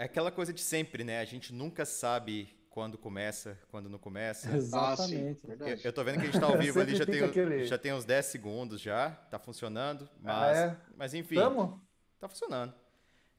é aquela coisa de sempre, né? A gente nunca sabe quando começa, quando não começa. Exatamente. Ah, eu, eu tô vendo que a gente tá ao vivo ali, já tem, aquele... já tem uns 10 segundos já, tá funcionando, mas, ah, é? mas enfim. Tamo? Tá funcionando.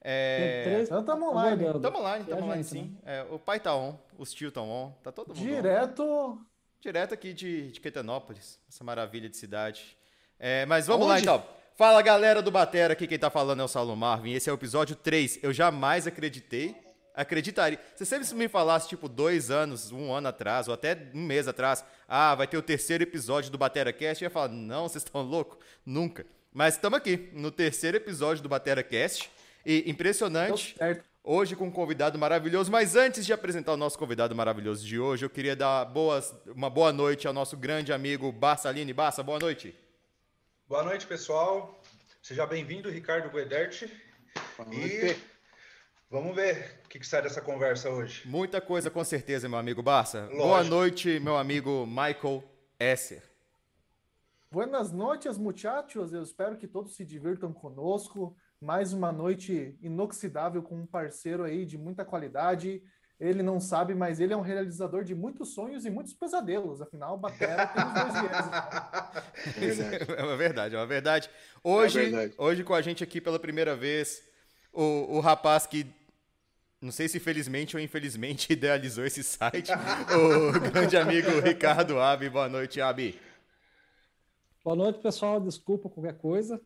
É... Três... Então tamo online. Tamo online, tamo online sim. Né? É, o pai tá on, os tio estão on, tá todo mundo Direto... On. Direto aqui de, de Quetanópolis, essa maravilha de cidade. É, mas vamos Onde? lá então. Fala galera do Batera, aqui quem tá falando é o Saulo Marvin. Esse é o episódio 3. Eu jamais acreditei, acreditaria. Se você sempre me falasse, tipo, dois anos, um ano atrás, ou até um mês atrás, ah, vai ter o terceiro episódio do Batera Cast, eu ia falar, não, vocês estão loucos? Nunca. Mas estamos aqui, no terceiro episódio do Batera Cast. E impressionante. Hoje com um convidado maravilhoso, mas antes de apresentar o nosso convidado maravilhoso de hoje, eu queria dar boas, uma boa noite ao nosso grande amigo Barça Aline. Barça, boa noite. Boa noite, pessoal. Seja bem-vindo, Ricardo Guedert. E vamos ver o que, que, sai dessa conversa hoje. Muita coisa, com certeza, meu amigo Barça. Lógico. Boa noite, meu amigo Michael Esser. Buenas noites, muchachos. Eu espero que todos se divirtam conosco mais uma noite inoxidável com um parceiro aí de muita qualidade. Ele não sabe, mas ele é um realizador de muitos sonhos e muitos pesadelos. Afinal, Batera tem os dois viés. É uma verdade, é uma verdade. Hoje, é verdade. hoje com a gente aqui pela primeira vez, o, o rapaz que não sei se felizmente ou infelizmente idealizou esse site, o grande amigo Ricardo Abi. Boa noite, Abi. Boa noite, pessoal. Desculpa qualquer coisa.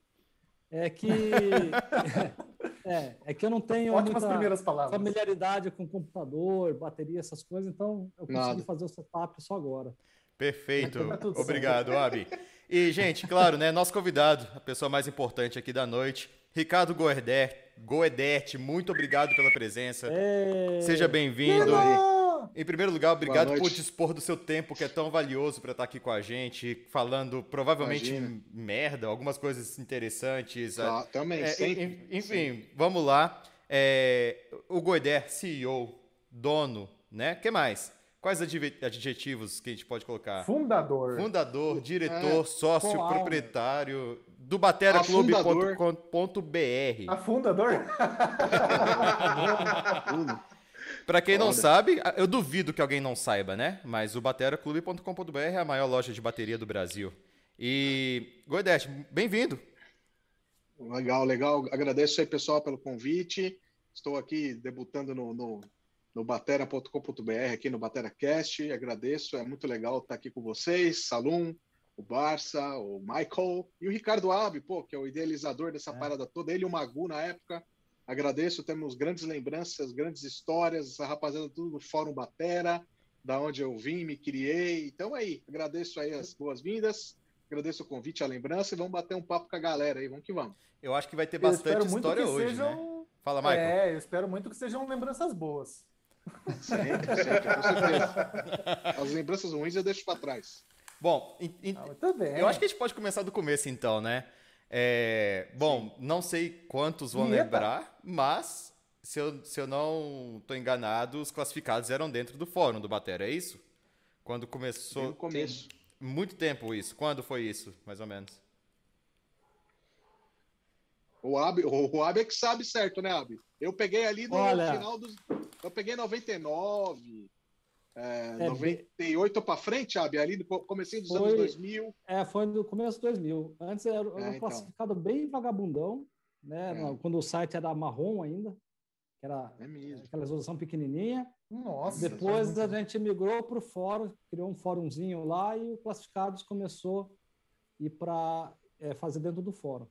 É que é, é que eu não tenho Ótimas primeiras palavras. familiaridade com computador, bateria, essas coisas, então eu consegui Nada. fazer o setup só agora. Perfeito. Tá Obrigado, Abi. E, gente, claro, né, nosso convidado, a pessoa mais importante aqui da noite, Ricardo Goedert. Goedert, muito obrigado pela presença. É... Seja bem-vindo. Em primeiro lugar, obrigado por dispor do seu tempo, que é tão valioso para estar aqui com a gente, falando provavelmente Imagina. merda, algumas coisas interessantes. Ah, também, é, sempre. Enfim, sempre. vamos lá. É, o Goider, CEO, dono, né? que mais? Quais adjetivos que a gente pode colocar? Fundador. Fundador, diretor, é, sócio, proprietário do bateraclube.com.br. Afundador? Para quem não sabe, eu duvido que alguém não saiba, né? Mas o bateraclube.com.br é a maior loja de bateria do Brasil. E, Goidete, bem-vindo. Legal, legal. Agradeço aí, pessoal, pelo convite. Estou aqui debutando no, no, no batera.com.br, aqui no BateraCast. Agradeço, é muito legal estar aqui com vocês, Salum, o Barça, o Michael e o Ricardo Abe, pô, que é o idealizador dessa é. parada toda. Ele e o Magu na época. Agradeço, temos grandes lembranças, grandes histórias, essa rapaziada tudo do Fórum Batera, da onde eu vim, me criei. Então aí, agradeço aí as boas-vindas, agradeço o convite, a lembrança e vamos bater um papo com a galera aí, vamos que vamos. Eu acho que vai ter bastante história hoje, sejam... né? Fala, Michael. É, eu espero muito que sejam lembranças boas. Sempre, sempre, com certeza. As lembranças ruins eu deixo para trás. Bom, ah, eu acho que a gente pode começar do começo então, né? É, bom, Sim. não sei quantos vão Eita. lembrar, mas se eu, se eu não estou enganado, os classificados eram dentro do fórum do Batera, é isso? Quando começou. No começo. Muito tempo isso. Quando foi isso, mais ou menos? O Ab, o, o Ab é que sabe certo, né, Ab? Eu peguei ali no Olha... final dos. Eu peguei 99, é, é, 98 para frente, Abi, ali no começo dos foi, anos 2000. É, foi no começo de 2000. Antes era, era é, um então. classificado bem vagabundão, né? É. Quando o site era marrom ainda, que era é aquela resolução pequenininha. Nossa. Depois a gente migrou para o fórum, criou um fórumzinho lá e o classificados começou a ir para é, fazer dentro do fórum.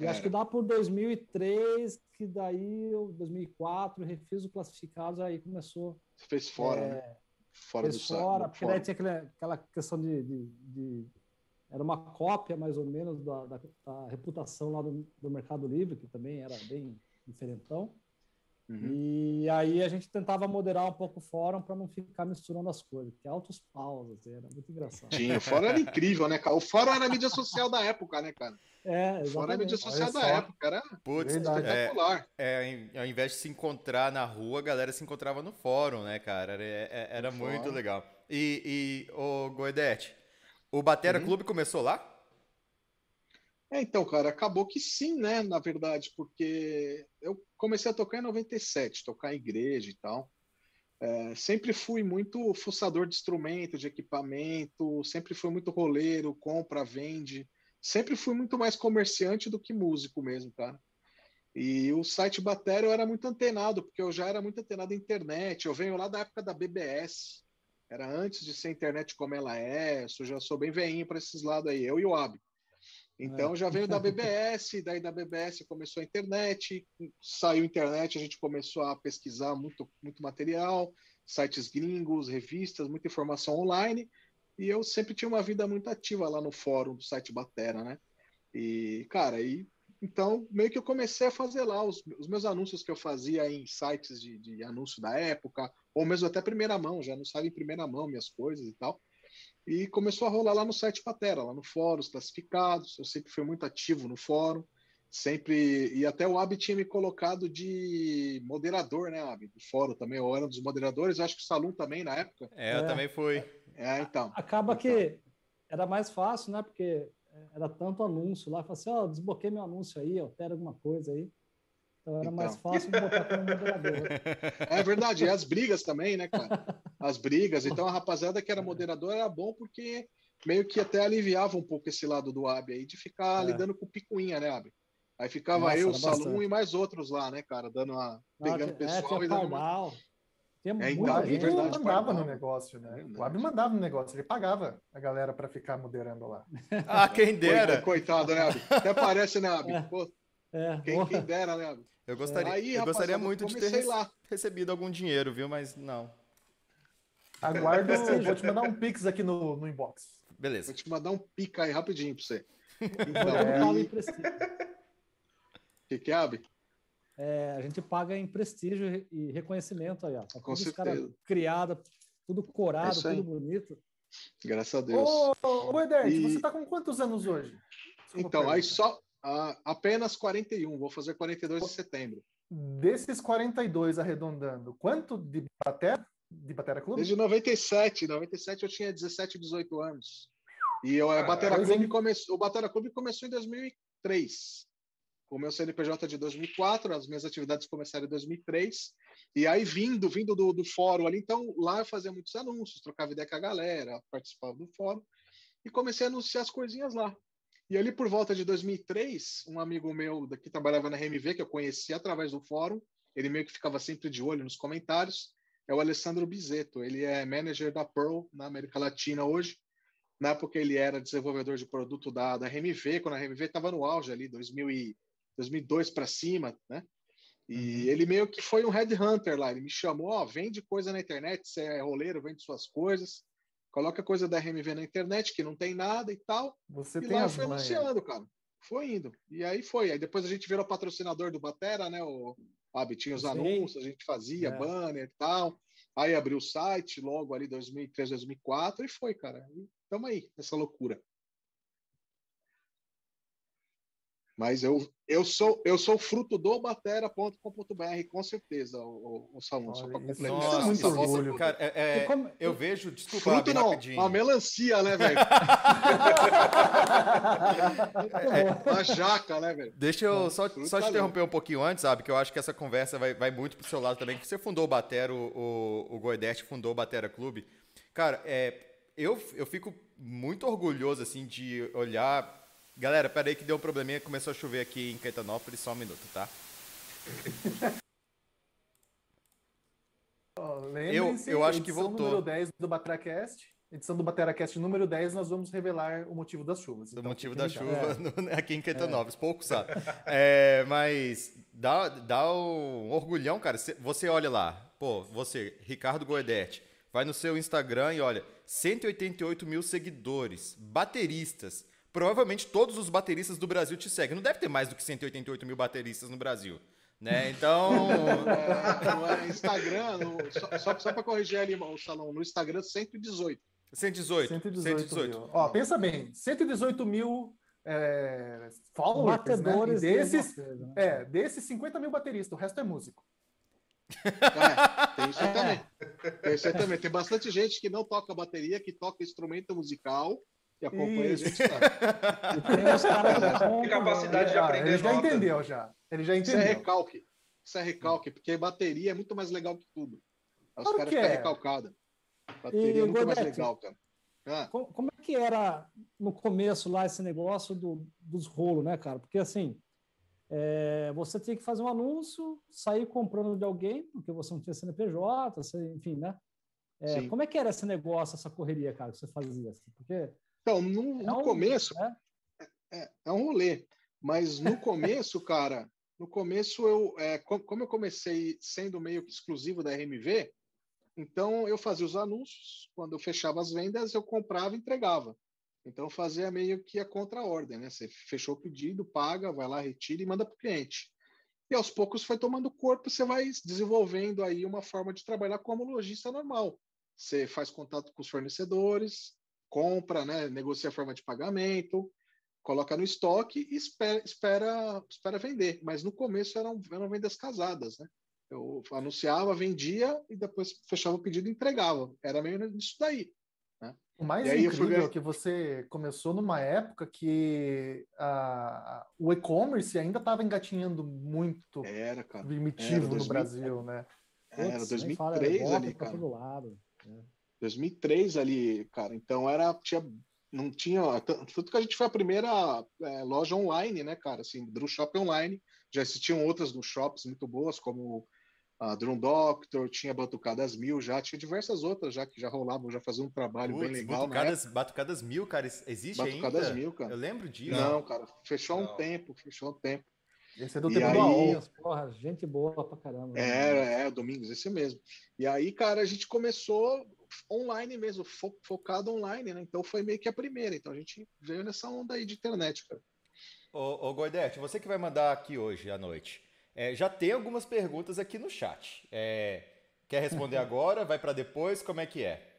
E acho que dá por 2003, que daí, 2004, refiz o classificados, aí começou. Você fez fora, é, né? Fora do fora, porque daí tinha aquela, aquela questão de, de, de, Era uma cópia, mais ou menos, da, da, da reputação lá do, do, Mercado Livre, que também era bem diferentão. Uhum. E aí a gente tentava moderar um pouco o fórum para não ficar misturando as coisas, que altos pausas, assim, era muito engraçado. Sim, o fórum era incrível, né, cara? O fórum era a mídia social da época, né, cara? É, exatamente. Fora a mídia social da época, era Puts, espetacular. É, é, ao invés de se encontrar na rua, a galera se encontrava no fórum, né, cara? Era, é, era muito fórum. legal. E, e o Goedete, o Batera uhum. Clube começou lá? É, então, cara, acabou que sim, né? Na verdade, porque eu comecei a tocar em 97, tocar em igreja e tal. É, sempre fui muito fuçador de instrumento, de equipamento, sempre fui muito roleiro, compra, vende. Sempre fui muito mais comerciante do que músico mesmo, cara. E o site Batéria eu era muito antenado, porque eu já era muito antenado em internet. Eu venho lá da época da BBS. Era antes de ser internet como ela é. Eu já sou bem veinho para esses lados aí, eu e o Ab. Então é. já veio da BBS, daí da BBS começou a internet, saiu a internet, a gente começou a pesquisar muito, muito material, sites gringos, revistas, muita informação online, e eu sempre tinha uma vida muito ativa lá no fórum do site Batera, né? E, cara, aí então meio que eu comecei a fazer lá os, os meus anúncios que eu fazia em sites de, de anúncio da época, ou mesmo até primeira mão, já anunciava em primeira mão minhas coisas e tal. E começou a rolar lá no site Patera, lá no fórum, os classificados. Eu sempre fui muito ativo no fórum, sempre. E até o Ab tinha me colocado de moderador, né, Ab? Do fórum também. Eu era um dos moderadores, acho que o Salum também na época. É, eu é. também fui. É, então. Acaba então. que era mais fácil, né? Porque era tanto anúncio lá. Falei assim: ó, oh, desbloqueei meu anúncio aí, altera alguma coisa aí. Então era então. mais fácil botar como moderador. É verdade, e as brigas também, né, cara? As brigas. Então a rapaziada que era moderador era bom porque meio que até aliviava um pouco esse lado do Ab aí, de ficar é. lidando com picuinha, né, Ab? Aí ficava Nossa, eu, o Salum e mais outros lá, né, cara? Dando uma. pegando o pessoal é, e dando. Uma... é, então, é verdade, mandava no negócio, né? É o Ab mandava no negócio, ele pagava a galera para ficar moderando lá. Ah, quem dera! Coitado, né, Ab? Até parece, né, Ab? É. Pô, é, quem, quem, dera, né, Ab? Eu gostaria, Aí, eu gostaria muito de ter lá. recebido algum dinheiro, viu? Mas não. Aguardo, vou te mandar um pix aqui no, no inbox. Beleza. Vou te mandar um pica aí rapidinho para você. Então, é... que que é, Abi? É, a gente paga em prestígio e reconhecimento aí, ó. Tá Com certeza. Criada, tudo corado, é tudo bonito. Graças a Deus. Ô, ô Edert, e... você tá com quantos anos hoje? Desculpa então, aí só, Uh, apenas 41, vou fazer 42 em setembro. Desses 42 arredondando, quanto de batera, de batera clube? Desde 97, 97 eu tinha 17, 18 anos. E eu, ah, batera clube começou, o Batera Clube começou em 2003. O meu CNPJ de 2004, as minhas atividades começaram em 2003. E aí, vindo, vindo do, do fórum ali, então lá eu fazia muitos anúncios, trocava ideia com a galera, participava do fórum. E comecei a anunciar as coisinhas lá. E ali por volta de 2003, um amigo meu que trabalhava na RMV, que eu conheci através do fórum, ele meio que ficava sempre de olho nos comentários, é o Alessandro Bizeto. Ele é manager da Pearl na América Latina hoje. Na época ele era desenvolvedor de produto da, da RMV, quando a RMV estava no auge ali, 2000 e, 2002 para cima, né? E uhum. ele meio que foi um headhunter lá. Ele me chamou, ó, vende coisa na internet, você é roleiro, vende suas coisas coloca coisa da RMV na internet que não tem nada e tal. Você e tem lá foi anunciando, cara. Foi indo. E aí foi. Aí depois a gente virou patrocinador do Batera, né? O Abi tinha os Sim. anúncios, a gente fazia é. banner e tal. Aí abriu o site logo ali 2003, 2004 e foi, cara. E tamo aí, nessa loucura. Mas eu, eu sou eu sou fruto do batera.com.br, com certeza, o, o Salão, só para completar. Nossa, é muito orgulho. Cara, é, é, como... Eu vejo, desculpa, fruto não, rapidinho. uma melancia, né, velho? é, uma jaca, né, velho? Deixa eu só, só te interromper um pouquinho antes, sabe? Que eu acho que essa conversa vai, vai muito pro seu lado também. Você fundou o Batera, o, o, o Goedete fundou o Batera Clube. Cara, é, eu, eu fico muito orgulhoso, assim, de olhar Galera, pera aí que deu um probleminha, começou a chover aqui em Caetanópolis, só um minuto, tá? Oh, eu, eu acho que voltou. número 10 do Bateracast, edição do Bateracast número 10, nós vamos revelar o motivo das chuvas. Então, o motivo da chuva é. no, aqui em Caetanópolis, é. pouco sabe. É, mas dá, dá um orgulhão, cara. Você olha lá, pô, você, Ricardo Goedete, vai no seu Instagram e olha, 188 mil seguidores, bateristas, provavelmente todos os bateristas do Brasil te seguem. Não deve ter mais do que 188 mil bateristas no Brasil. Né? Então. É, Instagram, no, só, só, só para corrigir ali o salão, no Instagram 118. 118. 118. 118. Mil. Ó, pensa bem, 118 mil é, followers, Batedores né? desses, né? é, desses 50 mil bateristas, o resto é músico. É, tem isso é. também. Tem isso também. Tem bastante gente que não toca bateria, que toca instrumento musical que acompanha Isso. a gente sabe. Tem os caras que Tem compram, capacidade de Ah, aprender Ele já nota. entendeu, já. Ele já Isso é entendeu. recalque. Isso é recalque, porque bateria é muito mais legal que tudo. Os Claro caras ficam é. recalcados. Bateria E, é muito mais Godete? legal, cara. Ah, Co- Como é que era no começo lá esse negócio do- dos rolos, né, cara? Porque assim, é, você tinha que fazer um anúncio, sair comprando de alguém, porque você não tinha CNPJ, você- enfim, né? É, como é que era esse negócio, essa correria, cara, que você fazia? Assim? Porque Então, no, é um- começo, né? é, é um rolê. Mas no começo, cara, no começo eu, é, co- como eu comecei sendo meio que exclusivo da RMV, então eu fazia os anúncios, quando eu fechava as vendas, eu comprava e entregava. Então eu fazia meio que a contra-ordem, né? Você fechou o pedido, paga, vai lá, retira e manda para o cliente. E aos poucos foi tomando corpo, você vai desenvolvendo aí uma forma de trabalhar como lojista normal. Você faz contato com os fornecedores, compra, né, negocia a forma de pagamento, coloca no estoque e espera, espera, espera vender. Mas no começo eram, eram vendas casadas, né? Eu anunciava, vendia e depois fechava o pedido e entregava. Era meio isso daí. O mais E fui incrível ver- é que você começou numa época que a- o e-commerce ainda estava engatinhando muito Era, cara. primitivo Era no 2000. Brasil, né? Era Putz, nem fala, 2003 golpe ali, cara. lado. 2003 ali, cara. Então era tinha não tinha tanto que a gente foi a primeira é, loja online, né, cara? Assim, Drew Shop online. Já existiam outras no shops muito boas, como a Drum Doctor, tinha Batucadas Mil, já tinha diversas outras já que já rolavam, já faziam um trabalho bem legal, né? batucadas, batucadas mil, cara, existe Batucadas ainda? Mil, cara. Eu lembro disso. Não, cara, fechou um Não. tempo, fechou um tempo. Esse é do E tempo aí- do. Domingos, porra, gente boa pra caramba. né? É, é, Domingos, esse mesmo. E aí, cara, a gente começou online mesmo, fo- focado online, né? Então foi meio que a primeira. Então a gente veio nessa onda aí de internet, cara. Ô, ô você que vai mandar aqui hoje à noite. É, já tem algumas perguntas aqui no chat. É, quer responder agora? Vai para depois? Como é que é?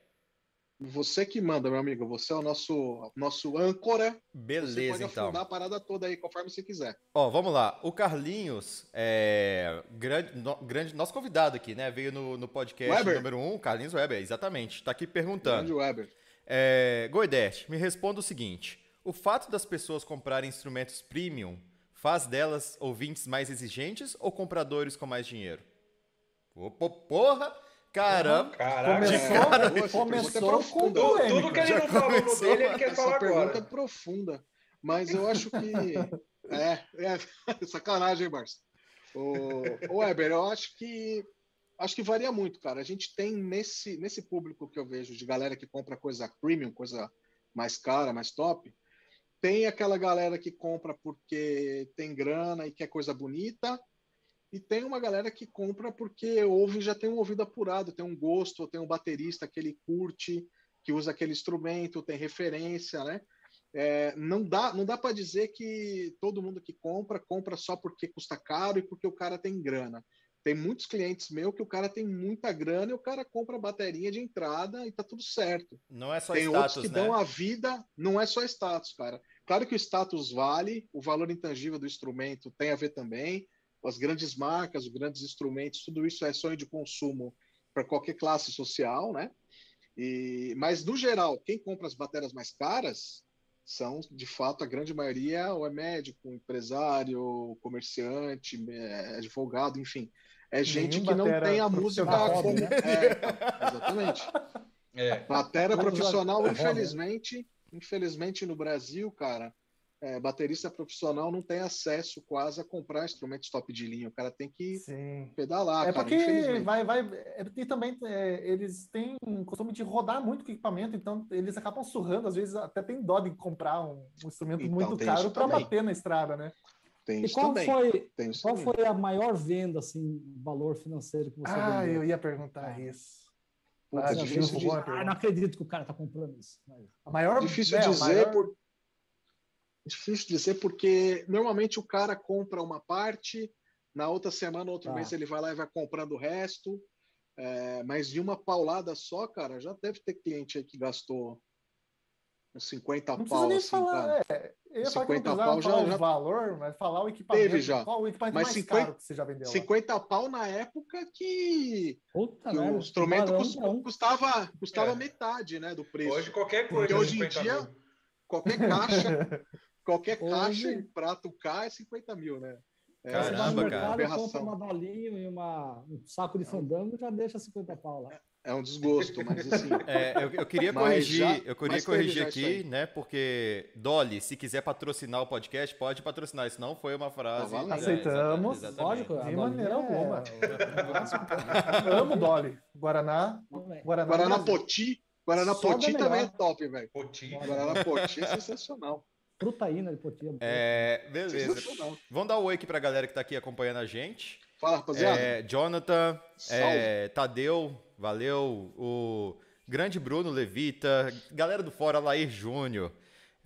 Você que manda, meu amigo. Você é o nosso, nosso âncora. você Beleza, pode então. afundar a parada toda aí, conforme você quiser. Ó, vamos lá. O Carlinhos, é, grande, no- grande, nosso convidado aqui, né? Veio no, no podcast Weber. número 1, um, Carlinhos Weber, exatamente. Tá aqui Grande perguntando. Weber. É, Goidete, me responda o seguinte: o fato das pessoas comprarem instrumentos premium faz delas ouvintes mais exigentes ou compradores com mais dinheiro? Opa, porra! Caramba! Caraca. Começou, Cara, começou pergunta é com profunda. Tudo, tudo que ele não falou no dele, ele quer Essa falar pergunta é agora. profunda. Mas eu acho que. é, é sacanagem, Barça. O, o Weber, eu acho que. Acho que varia muito, cara. A gente tem nesse, nesse público que eu vejo de galera que compra coisa premium, coisa mais cara, mais top. Tem aquela galera que compra porque tem grana e quer coisa bonita. E tem uma galera que compra porque ouve já tem um ouvido apurado, tem um gosto, tem um baterista que ele curte, que usa aquele instrumento, tem referência, né? É, não dá, não dá para dizer que todo mundo que compra compra só porque custa caro e porque o cara tem grana. Tem muitos clientes meus que o cara tem muita grana e o cara compra bateria de entrada e tá tudo certo. Não é só tem status, outros que né? dão a vida, não é só status, cara. Claro que o status vale, o valor intangível do instrumento tem a ver também. As grandes marcas, os grandes instrumentos, tudo isso é sonho de consumo para qualquer classe social, né? E, mas no geral, quem compra as baterias mais caras são, de fato, a grande maioria ou é médico, empresário, comerciante, é, advogado, enfim. É gente Nenhum que não batera tem a música como. né? É, exatamente. É. Bateria Todos profissional, infelizmente, infelizmente no Brasil, cara, é, baterista profissional não tem acesso quase a comprar instrumentos top de linha. O cara tem que Sim. pedalar, É cara, porque vai, vai, é porque também é, eles têm o costume de rodar muito com equipamento, então eles acabam surrando, às vezes até tem dó de comprar um, um instrumento Então, muito caro para bater na estrada, né? Tem E isso qual também. foi, Tem qual também. foi a maior venda, assim, valor financeiro que você Ah, vendeu? eu ia perguntar isso. Puta, Ah, é difícil de, Ah, não acredito que o cara tá comprando isso. Mas- A maior, difícil é, a dizer maior- por difícil dizer porque normalmente o cara compra uma parte, na outra semana, outro Tá. mês ele vai lá e vai comprando o resto. É, mas de uma paulada só, cara, já deve ter cliente aí que gastou uns 50 Não pau nem assim, falar, cara. é, eu ia falar que não 50 precisava pau já- falar o já- valor, mas falar o equipamento. Teve já. Qual o equipamento Mas mais 50 caro que você já vendeu lá? 50 pau na época que, Puta que merda, o instrumento tubarão, cus- não. custava, custava É. metade né, do preço. Hoje qualquer coisa. Porque hoje em 50 dia- mil. qualquer caixa, qualquer Hoje... caixa em prato K é 50 mil, né? É, Caramba, cara. Mercado, compra uma balinha e uma, um saco de fandango já deixa 50 pau lá. É um desgosto, mas assim. É, eu, eu, queria corrigir, já, eu queria corrigir aqui, né? Porque Dolly, se quiser patrocinar o podcast, pode patrocinar. Isso não foi uma frase. Ah, Aceitamos, é, lógico, de maneira é alguma. Amo Dolly. Guaraná, Guaraná, Guaraná Poti. Guaraná Poti também é top, velho. Poti. Guaraná Poti é sensacional. Frutaína de Poti. É, é beleza. Vamos dar um oi aqui pra galera que tá aqui acompanhando a gente. Fala, rapaziada. É, Jonathan, é, Tadeu, valeu. O grande Bruno Levita, galera do Fora, Lair Júnior.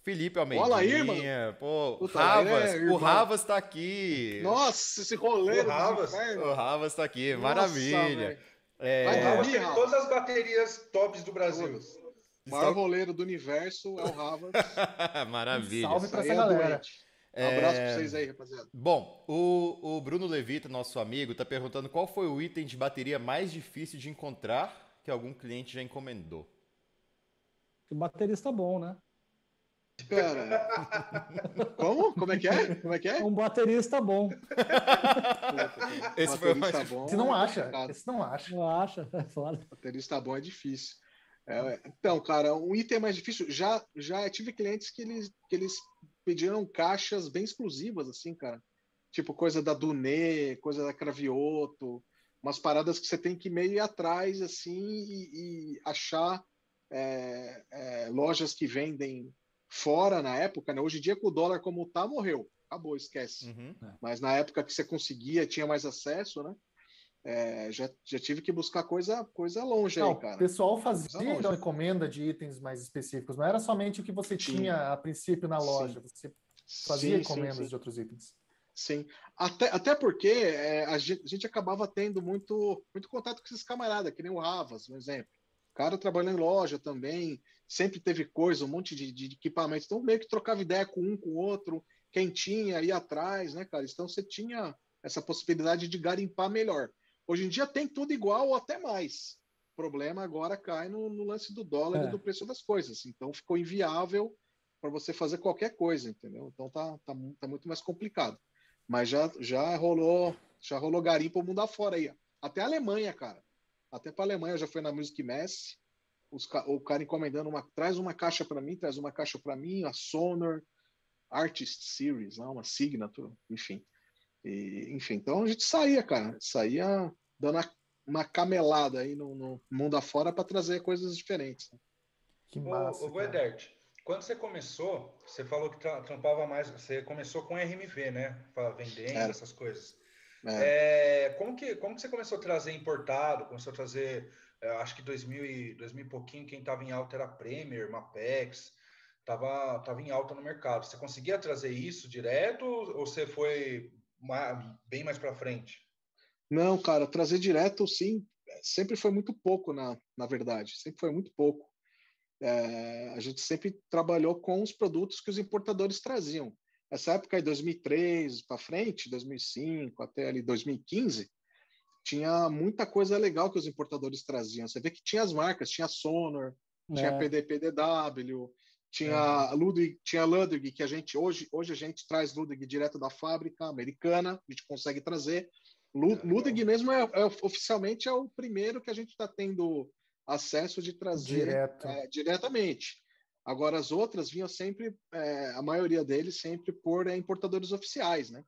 Felipe Almeida. Olha aí, mano. Pô, Puta, Ravas, é, o Ravas tá aqui. Nossa, esse rolê. O Ravas, o Ravas tá aqui, Nossa, maravilha. É... Vai dormir, todas as baterias tops do Brasil. O maior roleiro do universo é o Ravas. maravilha. salve pra essa é galera. Um abraço é... pra vocês aí, rapaziada. Bom, o, o Bruno Levita, nosso amigo, tá perguntando qual foi o item de bateria mais difícil de encontrar que algum cliente já encomendou. O baterista bom, né? Pera. Como? Como é que é? Como é que é? Um baterista bom. Esse foi baterista bom. Você não acha? Esse não acha. Não acha, é foda. Baterista bom é difícil. É, então, cara, um item mais difícil. Já, já tive clientes que eles, que eles pediram caixas bem exclusivas, assim, cara. Tipo coisa da Dunê, coisa da Cravioto, umas paradas que você tem que meio ir atrás, assim, e, e achar é, é, lojas que vendem fora na época, né? Hoje em dia, com o dólar como tá, morreu. Acabou, esquece. Uhum. Mas na época que você conseguia, tinha mais acesso, né? É, já, já tive que buscar coisa, coisa longe não, aí, cara. O pessoal fazia então encomenda de itens mais específicos, não era somente o que você sim. tinha a princípio na loja, sim. você fazia sim, encomendas de outros itens. Sim, até, até porque é, a, gente, a, gente, acabava tendo muito, muito contato com esses camaradas, que nem o Ravas, um exemplo. O cara trabalhando em loja também, sempre teve coisa, um monte de, de, de equipamentos, então meio que trocava ideia com um, com o outro, quem tinha, ia atrás, né, cara? Então você tinha essa possibilidade de garimpar melhor. Hoje em dia tem tudo igual ou até mais. O problema agora cai no, no lance do dólar é. e do preço das coisas. Então ficou inviável para você fazer qualquer coisa, entendeu? Então tá, tá, tá, muito mais complicado. Mas já, já rolou já rolou garimpo mundo afora aí. Até a Alemanha, cara. Até para a Alemanha já foi na Music Mess. Os, o cara encomendando uma, traz uma caixa para mim, traz uma caixa para mim, a Sonor Artist Series, né? uma Signature, enfim. E, enfim, então a gente saía, cara, saía dando uma camelada aí no, no mundo afora para trazer coisas diferentes. Né? Que massa. O, o Guedert, quando você começou, você falou que trampava mais, você começou com RMV, né? Vendendo, Era. essas coisas. É. É, como, que, como que você começou a trazer importado? Começou a trazer, é, acho que 2000 e, 2000 e pouquinho, quem estava em alta era Premier, Mapex, estava tava em alta no mercado. Você conseguia trazer isso direto ou você foi bem mais para frente? Não, cara, trazer direto, sim, sempre foi muito pouco, na, na verdade, sempre foi muito pouco. É, a gente sempre trabalhou com os produtos que os importadores traziam. Essa época aí, 2003 para frente, 2005 até ali 2015, tinha muita coisa legal que os importadores traziam. Você vê que tinha as marcas, tinha Sonor, é. tinha PDPDW, tinha é. Ludwig, tinha Ludwig, que a gente hoje, hoje a gente traz Ludwig direto da fábrica americana, a gente consegue trazer. Ludwig mesmo é, é, oficialmente é o primeiro que a gente está tendo acesso de trazer Direto. é, diretamente. Agora as outras vinham sempre, é, a maioria deles sempre por é, importadores oficiais, né?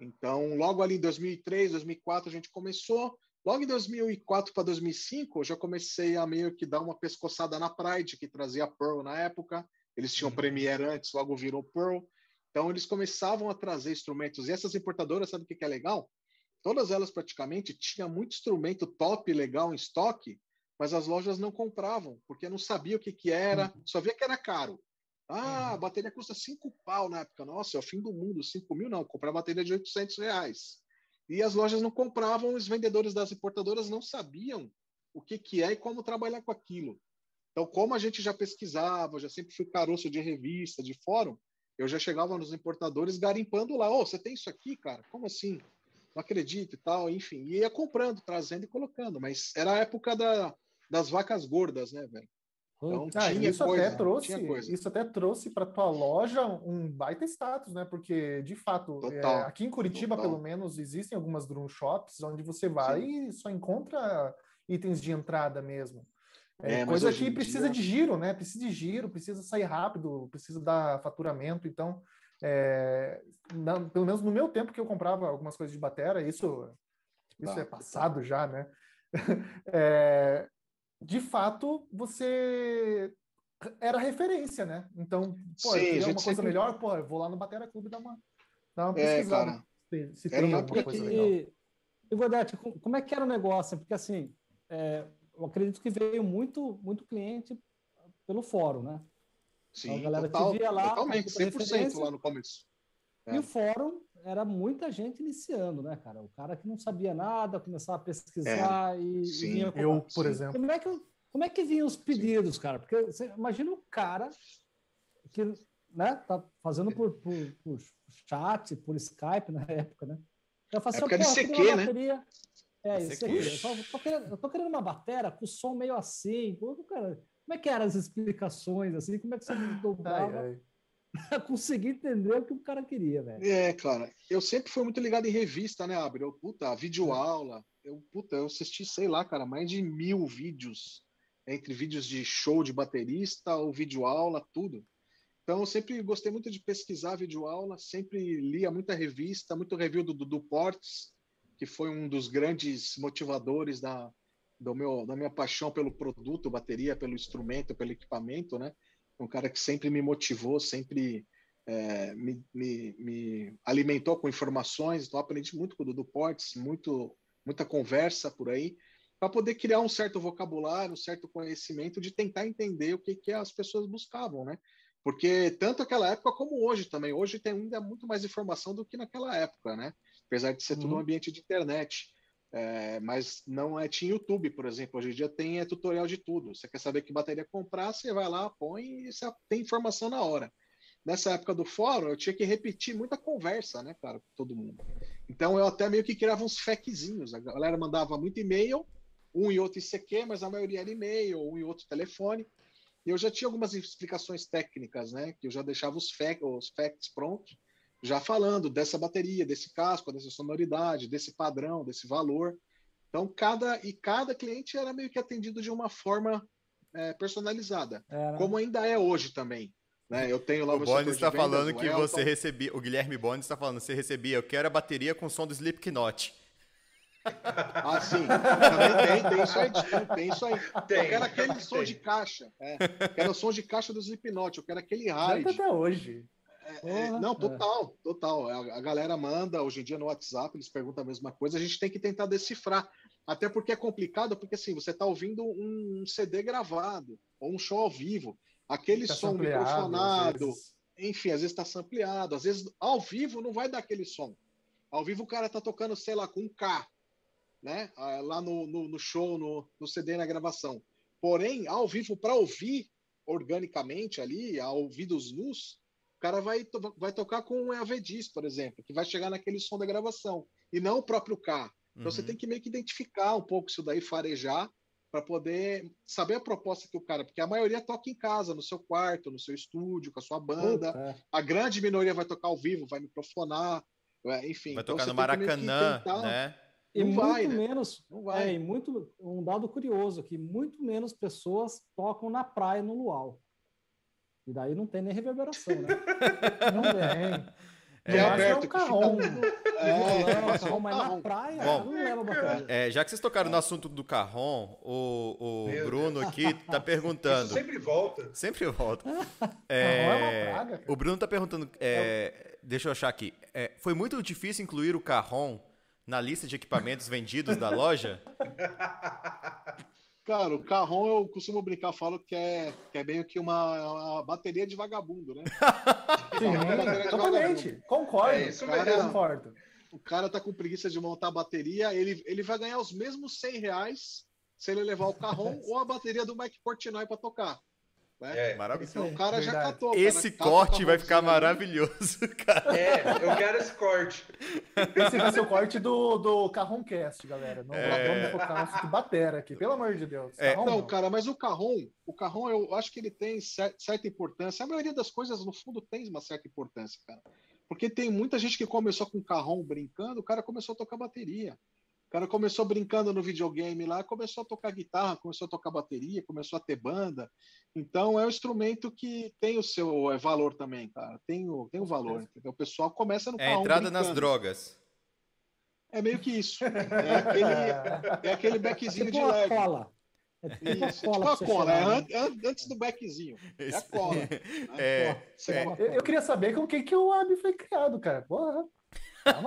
Então, logo ali em 2003, 2004 a gente começou. Logo em 2004 para 2005, eu já comecei a meio que dar uma pescoçada na Pride, que trazia Pearl na época. Eles tinham uhum. Premiere antes, logo virou Pearl. Então, eles começavam a trazer instrumentos. E essas importadoras, sabe o que é legal? Todas elas praticamente tinham muito instrumento top legal em estoque, mas as lojas não compravam, porque não sabia o que, que era, uhum. só via que era caro. Ah, a uhum. bateria custa 5 pau na época. Nossa, é o fim do mundo, 5 mil não, comprar bateria de 800 reais. E as lojas não compravam, os vendedores das importadoras não sabiam o que, que é e como trabalhar com aquilo. Então, como a gente já pesquisava, já sempre fui caroço de revista, de fórum, eu já chegava nos importadores garimpando lá. Ô, oh, você tem isso aqui, cara? Como assim? Não acredito e tal, enfim. E ia comprando, trazendo e colocando. Mas era a época da, das vacas gordas, né, velho? Então, ah, isso coisa, até trouxe, isso até trouxe para tua loja um baita status, né? Porque de fato, é, aqui em Curitiba, Total. pelo menos, existem algumas drone shops onde você vai Sim. e só encontra itens de entrada mesmo. É, é coisa que precisa dia... de giro, né? Precisa de giro, precisa sair rápido, precisa dar faturamento. Então, é, na, pelo menos no meu tempo que eu comprava algumas coisas de batera, isso, isso é passado já, né? é, de fato, você era referência, né? Então, pô, Sim, uma coisa sempre... melhor, pô, eu vou lá no Batera Clube dar uma, dar uma é, pesquisada. Cara, se, se tem alguma coisa legal. E, e Godete, como é que era o negócio? Porque, assim, é, eu acredito que veio muito, muito cliente pelo fórum, né? Sim, então, a galera total, te via lá, totalmente, 100% lá no começo. É. E o fórum era muita gente iniciando, né, cara? O cara que não sabia nada, começava a pesquisar é. e, Sim. E eu, por exemplo. Como é que, como é que vinham os pedidos, Sim. cara? Porque você imagina o cara que né, tá fazendo por, por, por chat, por Skype na época, né? Eu faço assim, de CQ, né? Bateria... É, isso aqui. Eu, tô, tô querendo, eu tô querendo uma batera com som meio assim. Como é que eram as explicações, assim? Como é que você dobrava? Ai conseguir entender o que o cara queria, velho. É, cara, eu sempre fui muito ligado em revista, né, Abel? Eu, puta, videoaula. Eu, puta, eu assisti, sei lá, cara, mais de mil vídeos, entre vídeos de show de baterista ou videoaula, tudo. Então, eu sempre gostei muito de pesquisar videoaula, sempre lia muita revista, muito review do Dudu Portes, que foi um dos grandes motivadores da, do meu, da minha paixão pelo produto, bateria, pelo instrumento, pelo equipamento, né? Um cara que sempre me motivou, sempre é, me, me, me, alimentou com informações, então aprendi muito com o Dudu Portes, muito, muita conversa por aí, para poder criar um certo vocabulário, um certo conhecimento de tentar entender o que, que as pessoas buscavam, né? Porque tanto aquela época como hoje também, hoje tem ainda muito mais informação do que naquela época, né? Apesar de ser tudo um uhum. ambiente de internet. É, mas não é tinha YouTube, por exemplo. Hoje em dia tem é, tutorial de tudo. Você quer saber que bateria comprar, você vai lá, põe e você tem informação na hora. Nessa época do fórum, eu tinha que repetir muita conversa, né, cara, com todo mundo. Então eu até meio que criava uns fequezinhos. A galera mandava muito e-mail, um e outro ICQ, mas a maioria era e-mail, um e outro telefone. E eu já tinha algumas explicações técnicas, né, que eu já deixava os, fac, os facts prontos já falando dessa bateria, desse casco, dessa sonoridade, desse padrão, desse valor. Então, cada e cada cliente era meio que atendido de uma forma é, personalizada, era. como ainda é hoje também. Né? Eu tenho lá o Boni está falando que Elton. você recebia, o Guilherme Boni está falando, você recebia, eu quero a bateria com som do Slipknot. Ah, sim. Também tem, tem isso aí. Tem isso aí. Tem, eu quero aquele som tem. de caixa. É. Quero o som de caixa do Slipknot. Eu quero aquele ride. Até hoje. É, não, total, total. A, a, galera manda, hoje em dia no WhatsApp, eles perguntam a mesma coisa, a gente tem que tentar decifrar. Até porque é complicado, porque assim, você está ouvindo um CD gravado, ou um show ao vivo, aquele tá som microfonado, às enfim, às vezes está sampleado, às vezes ao vivo não vai dar aquele som. Ao vivo o cara está tocando, sei lá, com um K, né? Ah, lá no, no, no show, no, no CD na gravação. Porém, ao vivo, para ouvir organicamente ali, a ouvidos nus, cara vai, to vai tocar com um AV-Dis, por exemplo, que vai chegar naquele som da gravação, e não o próprio K. Então uhum. você tem que meio que identificar um pouco isso daí, farejar, para poder saber a proposta que o cara. Porque a maioria toca em casa, no seu quarto, no seu estúdio, com a sua banda. É. A grande minoria vai tocar ao vivo, vai microfonar, é, enfim. Vai então tocar no Maracanã, tentar... né? E não muito vai, né? menos, não vai. É, e muito, um dado curioso aqui, muito menos pessoas tocam na praia no luau. E daí não tem nem reverberação, né? não tem. É, é aberto, é um carrão. É, é, carrão, mas na praia Bom, não leva bateria. É, já que vocês tocaram no assunto do carrão, o, o Bruno Deus. aqui tá perguntando. Isso sempre volta. Sempre volta. É, é uma praga, cara. O Bruno tá perguntando. É, deixa eu achar aqui. É, foi muito difícil incluir o carrom na lista de equipamentos vendidos da loja? Cara, o carrão eu costumo brincar, falo que é, que é meio que uma, uma bateria de vagabundo, né? Sim, totalmente. Concordo. É isso cara, concordo. O cara tá com preguiça de montar a bateria, ele, ele vai ganhar os mesmos 100 reais se ele levar o carrão ou a bateria do Mike Portnoy para tocar. É, é maravilhoso. Então, o cara Verdade. já catou. Esse cara corte vai ficar maravilhoso, cara. É, eu quero esse corte. Esse vai ser o corte do, do Carroncast, galera. Não é... vamos focar no batera aqui, pelo amor de Deus. É. Não, cara, mas o Carron, o Carron, eu acho que ele tem certa importância. A maioria das coisas, no fundo, tem uma certa importância, cara. Porque tem muita gente que começou com carrão brincando, o cara começou a tocar bateria. O cara começou brincando no videogame lá, começou a tocar guitarra, começou a tocar bateria, começou a ter banda. Então é um instrumento que tem o seu é, valor também, cara. Tem o, tem o valor. Entendeu? O pessoal começa no É a entrada brincando. nas drogas. É meio que isso. É aquele, é aquele backzinho tipo de leve. Cola. É tipo Isso, cola. Tipo a cola, é né? antes do backzinho. É a cola. É, é, eu, eu, queria saber com quem que o AB foi criado, cara. Porra. Tá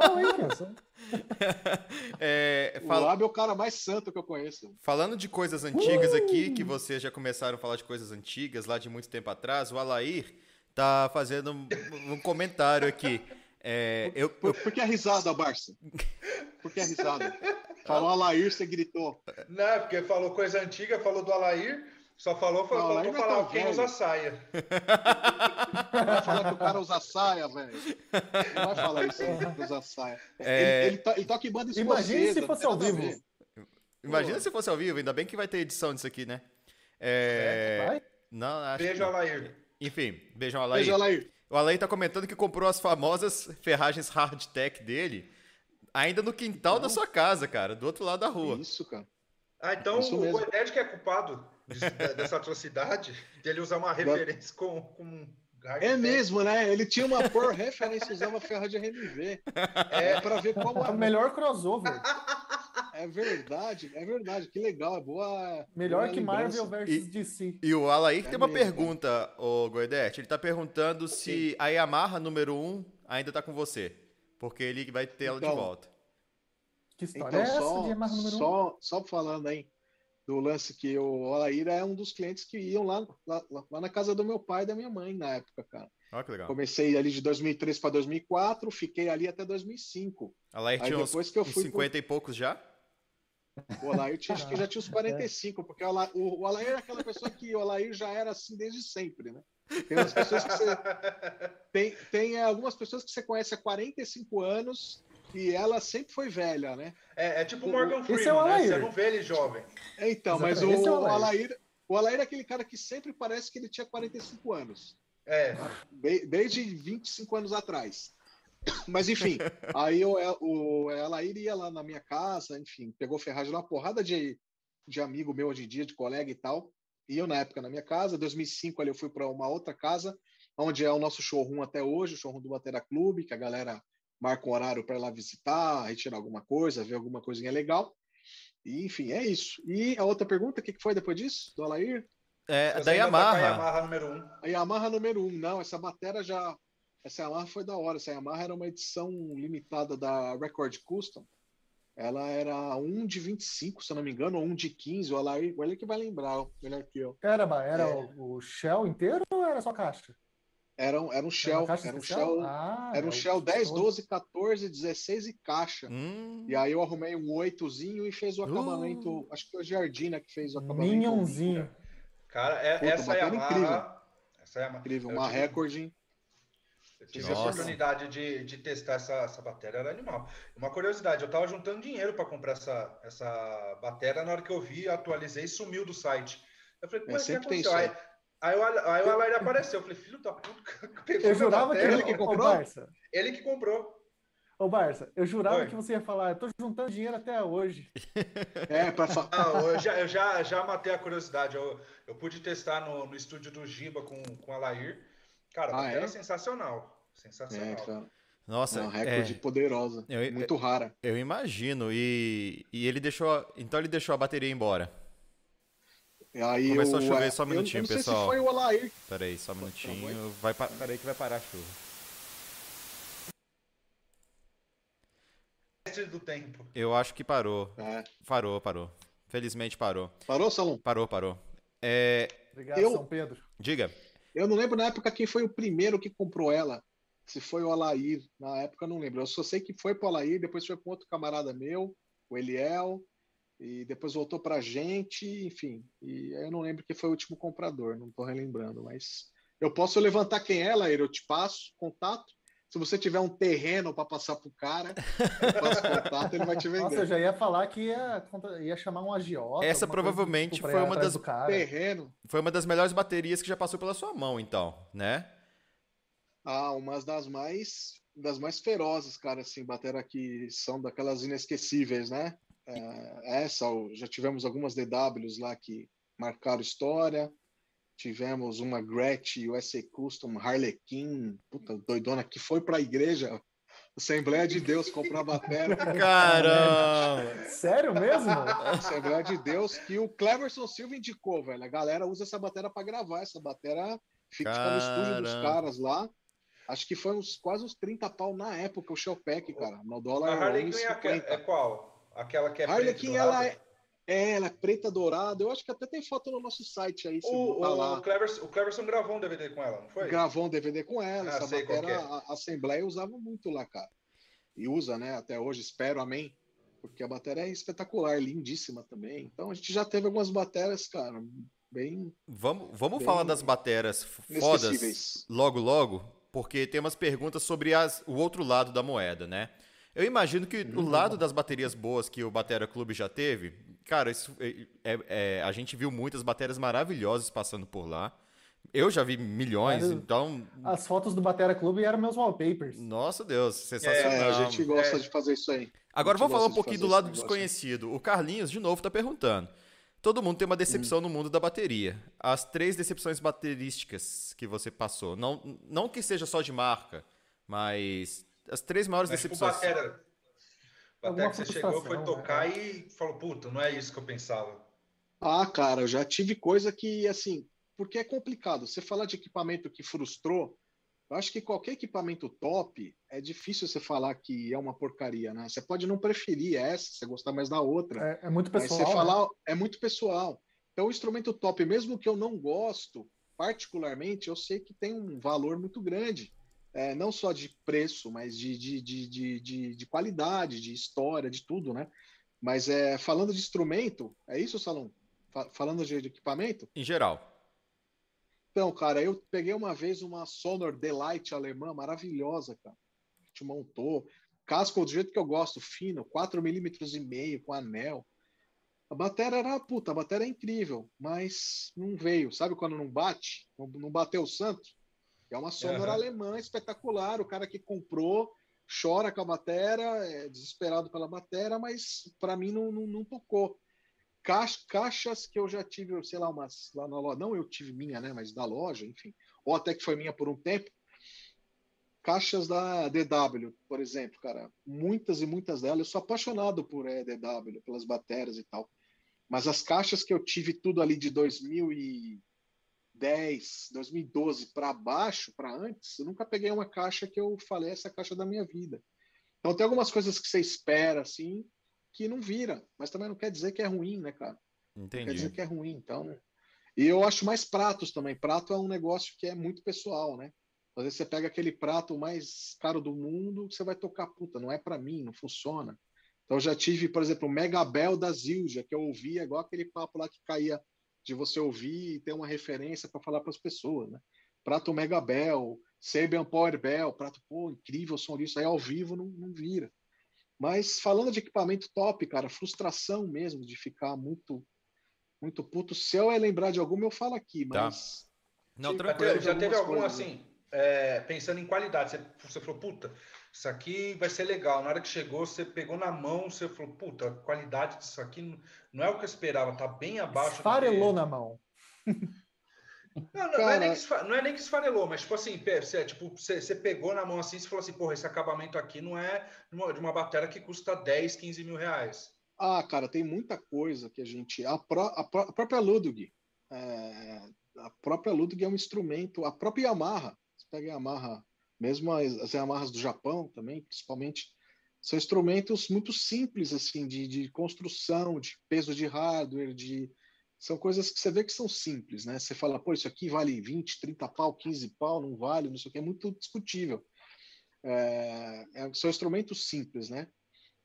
é, fala... O Lab é o cara mais santo que eu conheço. Falando de coisas antigas uh! aqui, que vocês já começaram a falar de coisas antigas lá de muito tempo atrás, o Alair tá fazendo um, um comentário aqui. É, eu, por, por, por, que a risada, Barça? Por que a risada? Falou Alair, você gritou. Não, é porque falou coisa antiga, falou do Alair, só falou, falou, faltou falar tá quem velho. usa saia. vai falar que o cara usa saia, velho. Não vai falar isso, que usa saia. É... Ele, ele, to, ele toca em banda Imagina se fosse ao vivo. Imagina Pô. se fosse ao vivo, ainda bem que vai ter edição disso aqui, né? É... Vai? Não, acho Beijo, que... Alair. Enfim, beijão, Alair. Beijo, Alair. O Alain tá comentando que comprou as famosas ferragens hardtech dele ainda no quintal Não. da sua casa, cara, do outro lado da rua. Isso, cara. Ah, então Isso o Goedet que é culpado dessa atrocidade, dele usar uma referência com, com é mesmo, né? Ele tinha uma por referência usava ferra de RMV. É para ver como é o melhor crossover. É verdade, é verdade. Que legal, é boa. Melhor que Marvel versus DC. E o Alair é tem uma mesmo, pergunta, o Goedet. Ele tá perguntando se a Yamaha número 1 ainda tá com você. Porque ele vai ter ela então, de volta. Que história então, é essa de Yamaha número só, 1? Só falando aí do lance que o Alair é um dos clientes que iam lá, lá, lá, na casa do meu pai e da minha mãe na época, cara. Ah, que legal. Comecei ali de 2003 para 2004, fiquei ali até 2005. Alair tinha depois uns, que eu fui 50 pro... e poucos já? O Alair tinha, acho que já tinha uns 45, porque o Alair, o, o Alair é aquela pessoa que o Alair já era assim desde sempre, né? Tem umas pessoas que você. Tem, tem algumas pessoas que você conhece há 45 anos e ela sempre foi velha, né? É, é tipo o Morgan Freeman, é o né? Você não vê ele jovem. Então, mas o, é o, Alair, o Alair é aquele cara que sempre parece que ele tinha 45 anos. É. Desde 25 anos atrás. Mas enfim, aí o, o ela iria lá na minha casa, enfim, pegou ferragem uma porrada de, de amigo meu hoje em dia, de colega e tal. E eu, na época, na minha casa. 2005, ali eu fui para uma outra casa, onde é o nosso showroom até hoje, o showroom do Batera Clube, que a galera marca um horário para ir lá visitar, retirar alguma coisa, ver alguma coisinha legal. E, enfim, é isso. E a outra pergunta, o que foi depois disso, do Alair? É, da Yamaha. Tá a Yamaha número 1. Um. A Yamaha número 1, um. não, essa bateria já essa Yamaha foi da hora. Essa Yamaha era uma edição limitada da Record Custom. Ela era um de 25, se eu não me engano, ou um de 15. Olha lá, olha que vai lembrar. Olha aqui, ó. Caramba, era é. o, o, Shell inteiro ou era só caixa? Era um, era um Shell. Era um Shell, ah, era um é Shell 10, 12, 14, 16 e caixa. Hum. E aí eu arrumei um oitozinho e fez o uh. acabamento. Uh. Acho que foi o Jardina que fez o acabamento. Minhãozinho. Cara, é, Puta, essa é incrível. Essa é uma... incrível. Uma recorde eu tive Nossa. a oportunidade de, de testar essa, essa bateria, era animal. Uma curiosidade, eu estava juntando dinheiro para comprar essa, essa bateria, na hora que eu vi, atualizei, sumiu do site. Eu falei, como é, é que aconteceu? Aí, aí, o, aí o Alair apareceu, eu falei, filho da puta, eu jurava que ele que comprou. Barça. Ele que comprou. Ô, Barça, eu jurava Oi. que você ia falar, eu tô juntando dinheiro até hoje. É, para falar. eu, já, eu já, já matei a curiosidade. Eu, eu pude testar no, no estúdio do Giba com, com a Lair. Cara, ah, é? sensacional. Sensacional. É, cara. Nossa, é uma recorde é... poderosa, eu, muito rara. Eu imagino. E, e ele deixou, então ele deixou a bateria embora. Aí Começou a chover, só um minutinho, eu, eu pessoal. Se foi o Alair. Peraí, só um minutinho. Vai, peraí que vai parar a chuva. do tempo. Eu acho que parou. É. Parou, parou. Felizmente parou. Parou, Salom? Parou, parou. É... Obrigado, eu... São Pedro. Diga. Eu não lembro na época quem foi o primeiro que comprou ela. Se foi o Alair, na época eu não lembro. Eu só sei que foi para o Alair, depois foi para outro camarada meu, o Eliel. E depois voltou para a gente, enfim. E eu não lembro quem foi o último comprador, não estou relembrando, mas eu posso levantar quem é, Laíra, eu te passo contato. Se você tiver um terreno para passar para o cara, eu passo contato, ele vai te vender. Nossa, eu já ia falar que ia, ia chamar um agiota. Essa provavelmente foi uma das terreno. Foi uma das melhores baterias que já passou pela sua mão, então, né? Ah, uma das mais das mais ferozes, cara, assim, bateria que são daquelas inesquecíveis, né? É, essa, já tivemos algumas DWs lá que marcaram história. Tivemos uma Gretsch USA Custom Harlequin, puta doidona, que foi para a igreja, Assembleia de Deus, comprar bateria. Caramba! Sério mesmo? Assembleia de Deus, que o Cleverson Silva indicou, velho. A galera usa essa bateria para gravar. Essa bateria fica no estúdio dos caras lá. Acho que foi uns, quase uns 30 pau na época, o Shellpack, cara. No dólar. A Harlequin é, é qual? Aquela que é Harlequin, ela é, é, ela é preta dourada. Eu acho que até tem foto no nosso site aí. O, o, lá. Cleverson, o Cleverson gravou um DVD com ela, não foi? Gravou um DVD com ela. Ah, essa bateria, é. a, a Assembleia usava muito lá, cara. E usa, né? Até hoje, espero, amém. Porque a bateria é espetacular, lindíssima também. Então a gente já teve algumas baterias, cara, bem. Vamos, vamos bem falar das baterias fodas logo, logo, porque tem umas perguntas sobre as, o outro lado da moeda, né? Eu imagino que o lado das baterias boas que o Batera Clube já teve, cara, isso é, é, é, a gente viu muitas baterias maravilhosas passando por lá. Eu já vi milhões, então. As fotos do Batera Clube eram meus wallpapers. Nossa Deus, sensacional. É, a gente gosta é. de fazer isso aí. Agora vamos falar um pouquinho do lado desconhecido. O Carlinhos, de novo, está perguntando. Todo mundo tem uma decepção hum. no mundo da bateria. As três decepções baterísticas que você passou. Não, não que seja só de marca, mas as três maiores Mas, tipo, decepções. Tipo, batera, batera que você chegou, foi tocar né? e falou, puta, não é isso que eu pensava. Ah, cara, eu já tive coisa que, assim, porque é complicado. Você falar de equipamento que frustrou, eu acho que qualquer equipamento top é difícil você falar que é uma porcaria, né? Você pode não preferir essa, você gostar mais da outra. É, é muito pessoal. Mas você falar né? é muito pessoal. Então, o instrumento top, mesmo que eu não gosto particularmente, eu sei que tem um valor muito grande é, não só de preço, mas de, de, de, de, de qualidade, de história, de tudo, né? Mas é, falando de instrumento, é isso, Salão? Falando de, equipamento? Em geral. Então, cara, eu peguei uma vez uma Sonor Delight alemã maravilhosa, cara. Te montou. Casco do jeito que eu gosto, fino, 4 milímetros e meio com anel. A bateria era, puta, a bateria é incrível, mas não veio. Sabe quando não bate? Não, não bateu o santo? É uma sonora uhum. alemã espetacular. O cara que comprou chora com a bateria, é desesperado pela bateria, mas para mim não, não, não, tocou. caixas que eu já tive, sei lá, umas lá na loja, não eu tive minha, né, mas da loja, enfim, ou até que foi minha por um tempo. Caixas da DW, por exemplo, cara, muitas e muitas delas, eu sou apaixonado por é, DW, pelas baterias e tal. Mas as caixas que eu tive tudo ali de 2000 e 2010, 2012 para baixo, para antes, eu nunca peguei uma caixa que eu falei essa caixa da minha vida. Então tem algumas coisas que você espera assim que não vira, mas também não quer dizer que é ruim, né, cara? Entendi. Quer dizer que é ruim, então. E eu acho mais pratos também. Prato é um negócio que é muito pessoal, né? Às vezes você pega aquele prato mais caro do mundo, você vai tocar, puta, não é para mim, não funciona. Então já tive, por exemplo, o Megabel da Zilja, que eu ouvia igual aquele papo lá que caía de você ouvir e ter uma referência para falar para as pessoas, né? Prato Mega Bell, Sabian Power Bell, prato, pô, incrível som disso, aí ao vivo não, não vira. Mas falando de equipamento top, cara, frustração mesmo de ficar muito muito puto. Se eu é lembrar de alguma, eu falo aqui, tá. mas. Tá. Não, tranquilo. Já teve algum coisas, assim, é, pensando em qualidade, você, você falou, puta, isso aqui vai ser legal. Na hora que chegou, você pegou na mão, você falou, puta, a qualidade disso aqui não é o que eu esperava, tá bem abaixo. Esfarelou na mão. Não, não, não, é nem que, não é nem que esfarelou, mas tipo assim, você, tipo, você, você pegou na mão assim e falou assim, porra, esse acabamento aqui não é de uma, de uma bateria que custa 10, 15 mil reais. Ah, cara, tem muita coisa que a gente. A, pró, a, pró, a própria Ludwig. É, a própria Ludwig é um instrumento, a própria Yamaha. Você pega a Yamaha mesmo as, as Yamahas do Japão também, principalmente, são instrumentos muito simples, assim, de, de construção, de peso de hardware, de... São coisas que você vê que são simples, né? Você fala, pô, isso aqui vale 20, 30 pau, 15 pau, não vale, não sei o que, é muito discutível. É, é, são instrumentos simples, né?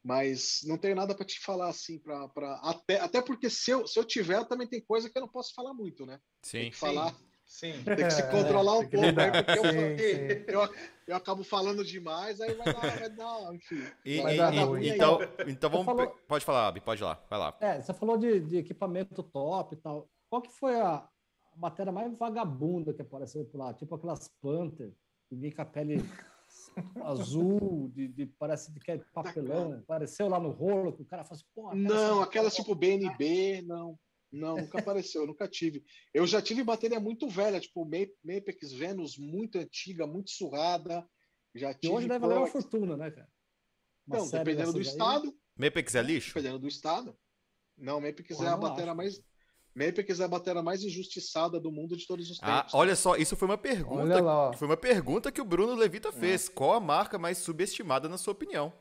Mas não tenho nada para te falar assim, pra, pra, até, até porque se eu, se eu tiver, também tem coisa que eu não posso falar muito, né? Sim. Tem que falar. Sim. Tem que se controlar um pouco, né? Porque eu, eu, eu, eu, acabo falando demais, aí vai dar, vai dar enfim. E, vai e, dar e, então, então vamos. Falou... Pode falar, Abi, pode ir lá, vai lá. É, você falou de, de equipamento top e tal. Qual que foi a, matéria mais vagabunda que apareceu por lá? Tipo aquelas Panther, que vinha com a pele azul, de, de, parece que é papelão. Apareceu lá no rolo, que o cara falou assim. Não, aquelas tipo BNB, não. Não, nunca apareceu, nunca tive. Eu já tive bateria muito velha, tipo Mapex Venus, muito antiga, muito surrada. Já tive e hoje deve valer uma fortuna, né, cara? Uma não, dependendo do estado. Mapex é lixo? Dependendo do estado. Não, Mapex é a bateria mais. Mapex é a bateria mais injustiçada do mundo de todos os ah, tempos. Ah, olha só, isso foi uma pergunta. Foi uma pergunta que o Bruno Levita é. fez. É. Qual a marca mais subestimada, na sua opinião?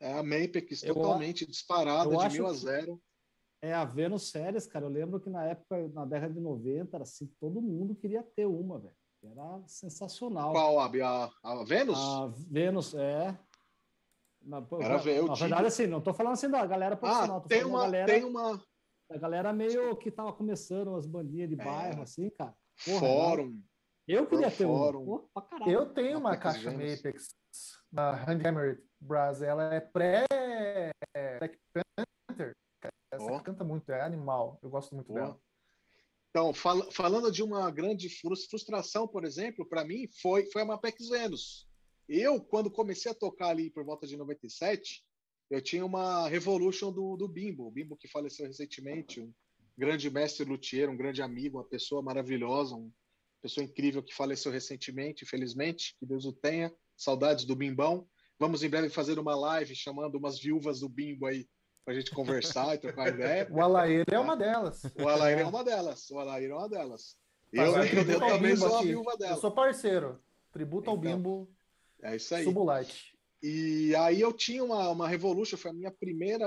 É a Mapex, totalmente eu, disparada, eu de mil a zero. É, a Venus Séries, cara, eu lembro que na época, na década de 90, era assim, todo mundo queria ter uma, velho. Era sensacional. Qual, a, a, a Venus? A Venus, é. Na, era, eu na verdade, assim, não tô falando assim da galera profissional, ah, tem uma, galera, tem uma... A galera meio que tava começando as bandinhas de é. bairro, assim, cara. Porra, fórum. Eu queria ter fórum. uma. Porra, eu tenho uma caixa Mapex da Handhammer Brass. Ela é pré Black Panther. Essa oh. Canta muito, é animal. Eu gosto muito dela. Então, fal falando de uma grande frustração, por exemplo, para mim, foi, foi a Mapex Venus. Eu, quando comecei a tocar ali por volta de 97, eu tinha uma Revolution do, do Bimbo, o Bimbo que faleceu recentemente, um grande mestre luthier, um grande amigo, uma pessoa maravilhosa, uma pessoa incrível que faleceu recentemente, infelizmente, que Deus o tenha. Saudades do Bimbão. Vamos em breve fazer uma live chamando umas viúvas do Bimbo aí para a gente conversar e trocar ideia. O Alair é uma delas. O Alair é uma delas. O Alair é uma delas. Eu, eu, eu também sou a viúva dela. Eu sou parceiro. Tributo então, ao Bimbo. É isso aí. Subulite. E aí eu tinha uma, uma Revolution, foi a minha primeira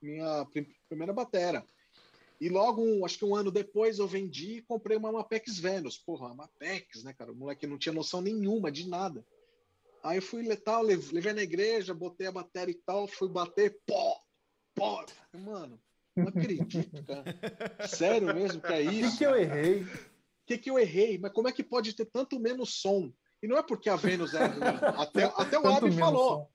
minha primeira batera. E logo, um, acho que um ano depois, eu vendi e comprei uma Mapex Venus. Porra, uma Mapex, né, cara? O moleque não tinha noção nenhuma de nada. Aí eu fui letal, levei na igreja, botei a bateria e tal, fui bater, pó, pô, mano, não acredito, cara. Sério mesmo que é isso? O que, que eu errei? O que, que eu errei? Mas como é que pode ter tanto menos som? E não é porque a Vênus é. Até, até o Abi falou. Som.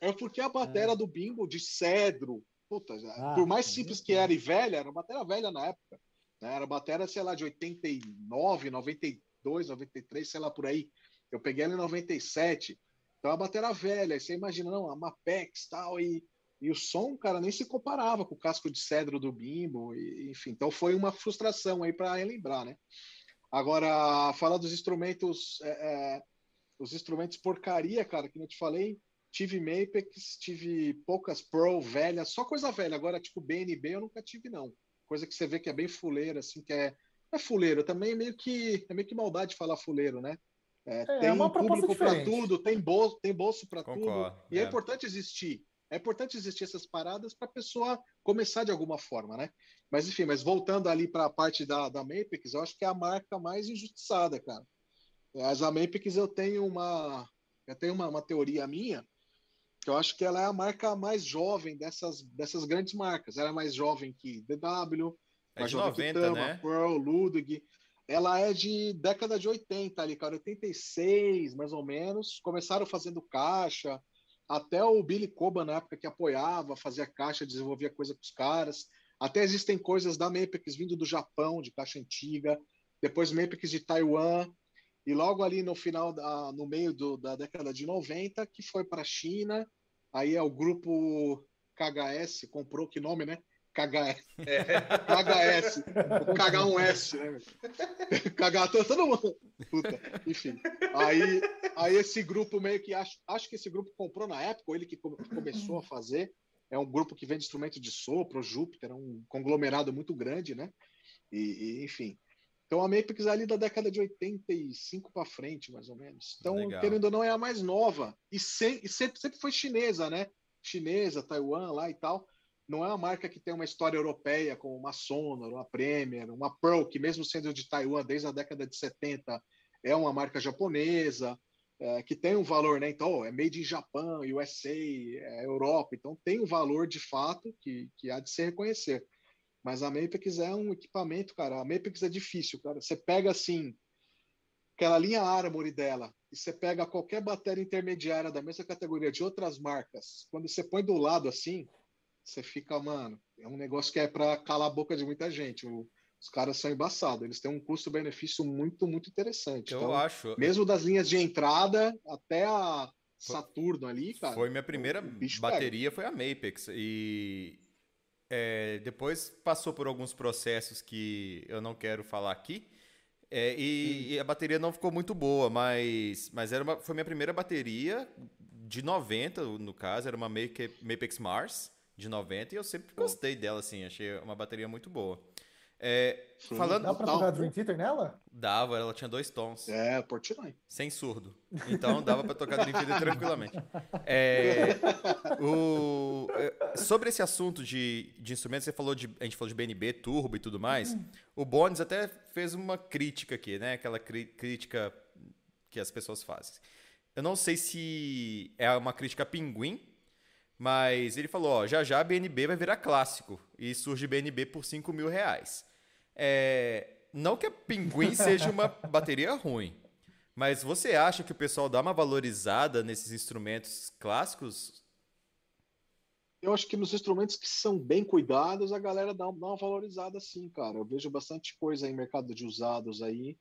É porque a bateria é. do Bimbo de cedro, puta, ah, por mais simples que era e velha, era uma bateria velha na época. Né? Era bateria, sei lá, de 89, 92, 93, sei lá por aí. Eu peguei ela em 97. Então a bateria velha. Aí você imagina, não, a Mapex tal, e e o som, cara, nem se comparava com o casco de cedro do Bimbo, e, enfim. Então foi uma frustração aí para lembrar, né? Agora, falar dos instrumentos, é, é, os instrumentos porcaria, cara, que eu te falei, tive Mapex, tive poucas Pro velhas, só coisa velha. Agora, tipo, BNB eu nunca tive, não. Coisa que você vê que é bem fuleira, assim, que é. É fuleiro, também é meio que é meio que maldade falar fuleiro, né? É, é, tem um público para tudo, tem bolso, tem bolso para tudo. E é. é importante existir. É importante existir essas paradas para a pessoa começar de alguma forma, né? Mas enfim, mas voltando ali para a parte da, da Mapex, eu acho que é a marca mais injustiçada, cara. As a Mapex eu tenho uma eu tenho uma, uma teoria minha que eu acho que ela é a marca mais jovem dessas dessas grandes marcas. Ela é mais jovem que DW, é mais jovem 90, que Tama, né? Pearl, Ludwig. Ela é de década de 80 ali, cara, 86 mais ou menos. Começaram fazendo caixa, até o Billy Coban, na época que apoiava, fazia caixa, desenvolvia coisa com os caras. Até existem coisas da Mapex vindo do Japão, de caixa antiga. Depois Mapex de Taiwan. E logo ali no final, da, no meio do, da década de 90, que foi para a China. Aí é o grupo KHS, comprou, que nome, né? KHS. É. KHS. KH1S, né? KH, todo mundo. Puta, enfim. Aí, aí esse grupo meio que acho, acho que esse grupo comprou na época, ou ele que começou a fazer. É um grupo que vende instrumento de sopro, Júpiter, é um conglomerado muito grande, né? E, e enfim. Então a Mapex é ali da década de 85 para frente, mais ou menos. Então, Legal. querendo ou não, é a mais nova. E, sem, e sempre, sempre foi chinesa, né? Chinesa, Taiwan lá e tal não é uma marca que tem uma história europeia, como uma Sonor, uma Premier, uma Pearl, que mesmo sendo de Taiwan desde a década de 70, é uma marca japonesa. é, que tem um valor, né? Então, é made in Japão, USA, é Europa, então tem um valor de fato que, que há de se reconhecer. Mas a Mapex é um equipamento, cara. A Mapex é difícil, cara. Você pega assim, aquela linha Armory dela, e você pega qualquer bateria intermediária da mesma categoria de outras marcas, quando você põe do lado assim, você fica, mano, é um negócio que é para calar a boca de muita gente. O, os caras são embaçados, eles têm um custo-benefício muito, muito interessante. Eu então, acho. Mesmo das linhas de entrada até a Saturno ali, cara. Foi minha primeira bateria, pega. foi a Mapex. E é, depois passou por alguns processos que eu não quero falar aqui. É, e, e, a bateria não ficou muito boa, mas, mas era uma, foi minha primeira bateria de 90, no caso, era uma Mapex Mars de 90 e eu sempre gostei dela, assim, achei uma bateria muito boa. É, falando... Dá pra tocar Dream Theater nela? Dava, ela tinha dois tons. É, Portnoy. Sem surdo. Então dava para tocar Dream Theater tranquilamente. É, o, é, sobre esse assunto de, de instrumentos, você falou de, a gente falou de BNB, turbo e tudo mais. Uhum. O Bones até fez uma crítica aqui, né? Aquela crítica que as pessoas fazem. Eu não sei se é uma crítica pinguim, mas ele falou, ó, já já a BNB vai virar clássico e surge BNB por 5 mil reais. É, não que a Pinguim seja uma bateria ruim, mas você acha que o pessoal dá uma valorizada nesses instrumentos clássicos? Eu acho que nos instrumentos que são bem cuidados, a galera dá uma valorizada sim, cara. Eu vejo bastante coisa em mercado de usados aí,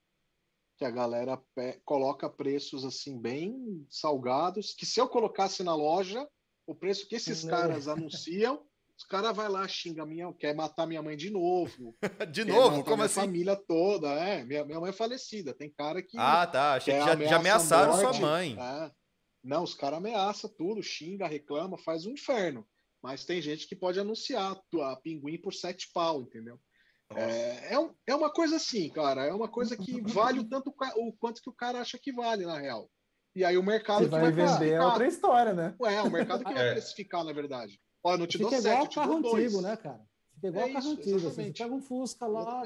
que a galera coloca preços assim bem salgados, que se eu colocasse na loja, o preço que esses caras anunciam, os caras vai lá, xinga minha, quer matar minha mãe de novo. de novo? Como assim? família toda, é. Minha, minha mãe é falecida. Tem cara que. Ah, tá. Achei que já, já ameaçaram morte, sua mãe. É. Não, os caras ameaçam tudo, xinga, reclama, faz um inferno. Mas tem gente que pode anunciar a pinguim por sete pau, entendeu? É, é, é, uma coisa assim, cara. É uma coisa que vale o tanto o quanto que o cara acha que vale, na real. E aí o mercado que vai, vai vender é outra história, né? Ué, o mercado que vai é. precificar, na verdade. Ó, não te Fica dou igual sete, carro antigo, né, cara? Fica igual é carro isso, antigo. Assim, você pega um Fusca lá,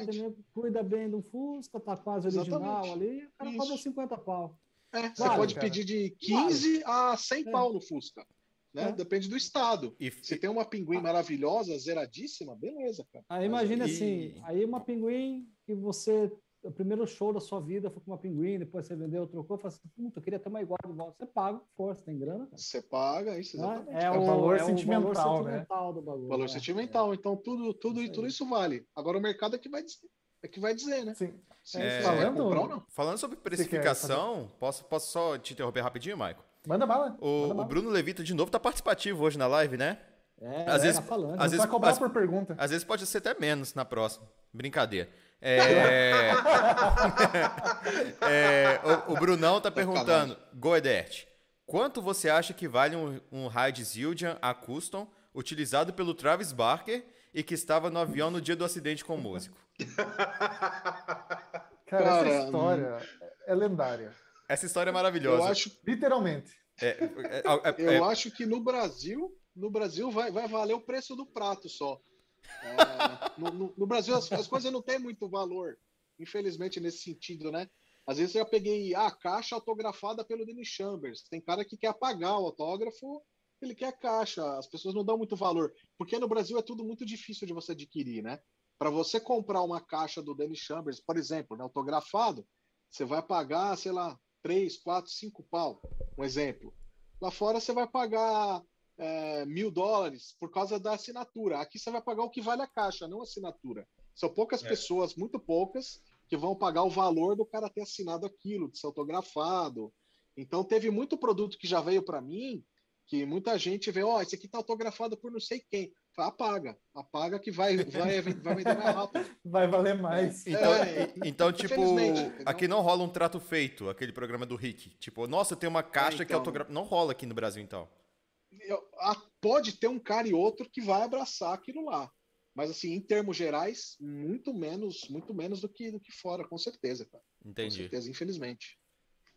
cuida bem do Fusca, tá quase original exatamente. ali, o cara isso. cobra 50 pau. É, você pode cara. pedir de 15 a 100 é. pau no Fusca. Né? É. Depende do estado. E se tem uma pinguim ah. maravilhosa, zeradíssima, beleza, cara. Aí imagina e... assim, aí uma pinguim que você o primeiro show da sua vida foi com uma pinguim, depois você vendeu, trocou, falou assim, puta, eu queria ter uma igual de volta. Você paga, força, tem grana. Cara. Você paga, isso, exatamente. É, é, o, valor, é sentimental, o valor né? sentimental do bagulho. Valor é, sentimental, é. então tudo, tudo, isso tudo isso vale. Agora o mercado é que vai dizer, é que vai dizer né? Sim. É, falando, falando sobre precificação, posso, posso só te interromper rapidinho, Maico? Manda bala. O, manda o Bruno Levita, de novo, tá participativo hoje na live, né? É, às é, vezes, tá falando. Às vezes, cobrar por pergunta. Às vezes pode ser até menos na próxima. Brincadeira. É... é... O, o, Brunão tá perguntando, Goedert, quanto você acha que vale um, um Hyde Zildjian a custom utilizado pelo Travis Barker e que estava no avião no dia do acidente com o músico? Cara, Cara essa história hum... é lendária. Essa história é maravilhosa. Eu acho... Literalmente. É, é, é, é eu acho que no Brasil, no Brasil vai, vai valer o preço do prato só. É, no, no, no, Brasil as, as, coisas não têm muito valor, infelizmente, nesse sentido, né? Às vezes eu já peguei a caixa autografada pelo Dennis Chambers. Tem cara que quer apagar o autógrafo, ele quer a caixa. As pessoas não dão muito valor. Porque no Brasil é tudo muito difícil de você adquirir, né? Para você comprar uma caixa do Dennis Chambers, por exemplo, né, autografado, você vai pagar, sei lá, 3, 4, 5 pau. Um exemplo. Lá fora você vai pagar é, mil dólares por causa da assinatura. Aqui você vai pagar o que vale a caixa, não a assinatura. São poucas é. pessoas, muito poucas, que vão pagar o valor do cara ter assinado aquilo, de ser autografado. Então teve muito produto que já veio para mim, que muita gente vê, ó, oh, esse aqui tá autografado por não sei quem. Fala, apaga, apaga que vai, vai, vai vender mais rápido. Vai valer mais. Então, é, então tipo, aqui não rola um trato feito, aquele programa do Rick. Tipo, nossa, tem uma caixa é, então, que autografa. Não rola aqui no Brasil, então pode ter um cara e outro que vai abraçar aquilo lá. Mas assim, em termos gerais, muito menos, muito menos do que do que fora, com certeza, cara. Entendi. Com certeza, infelizmente.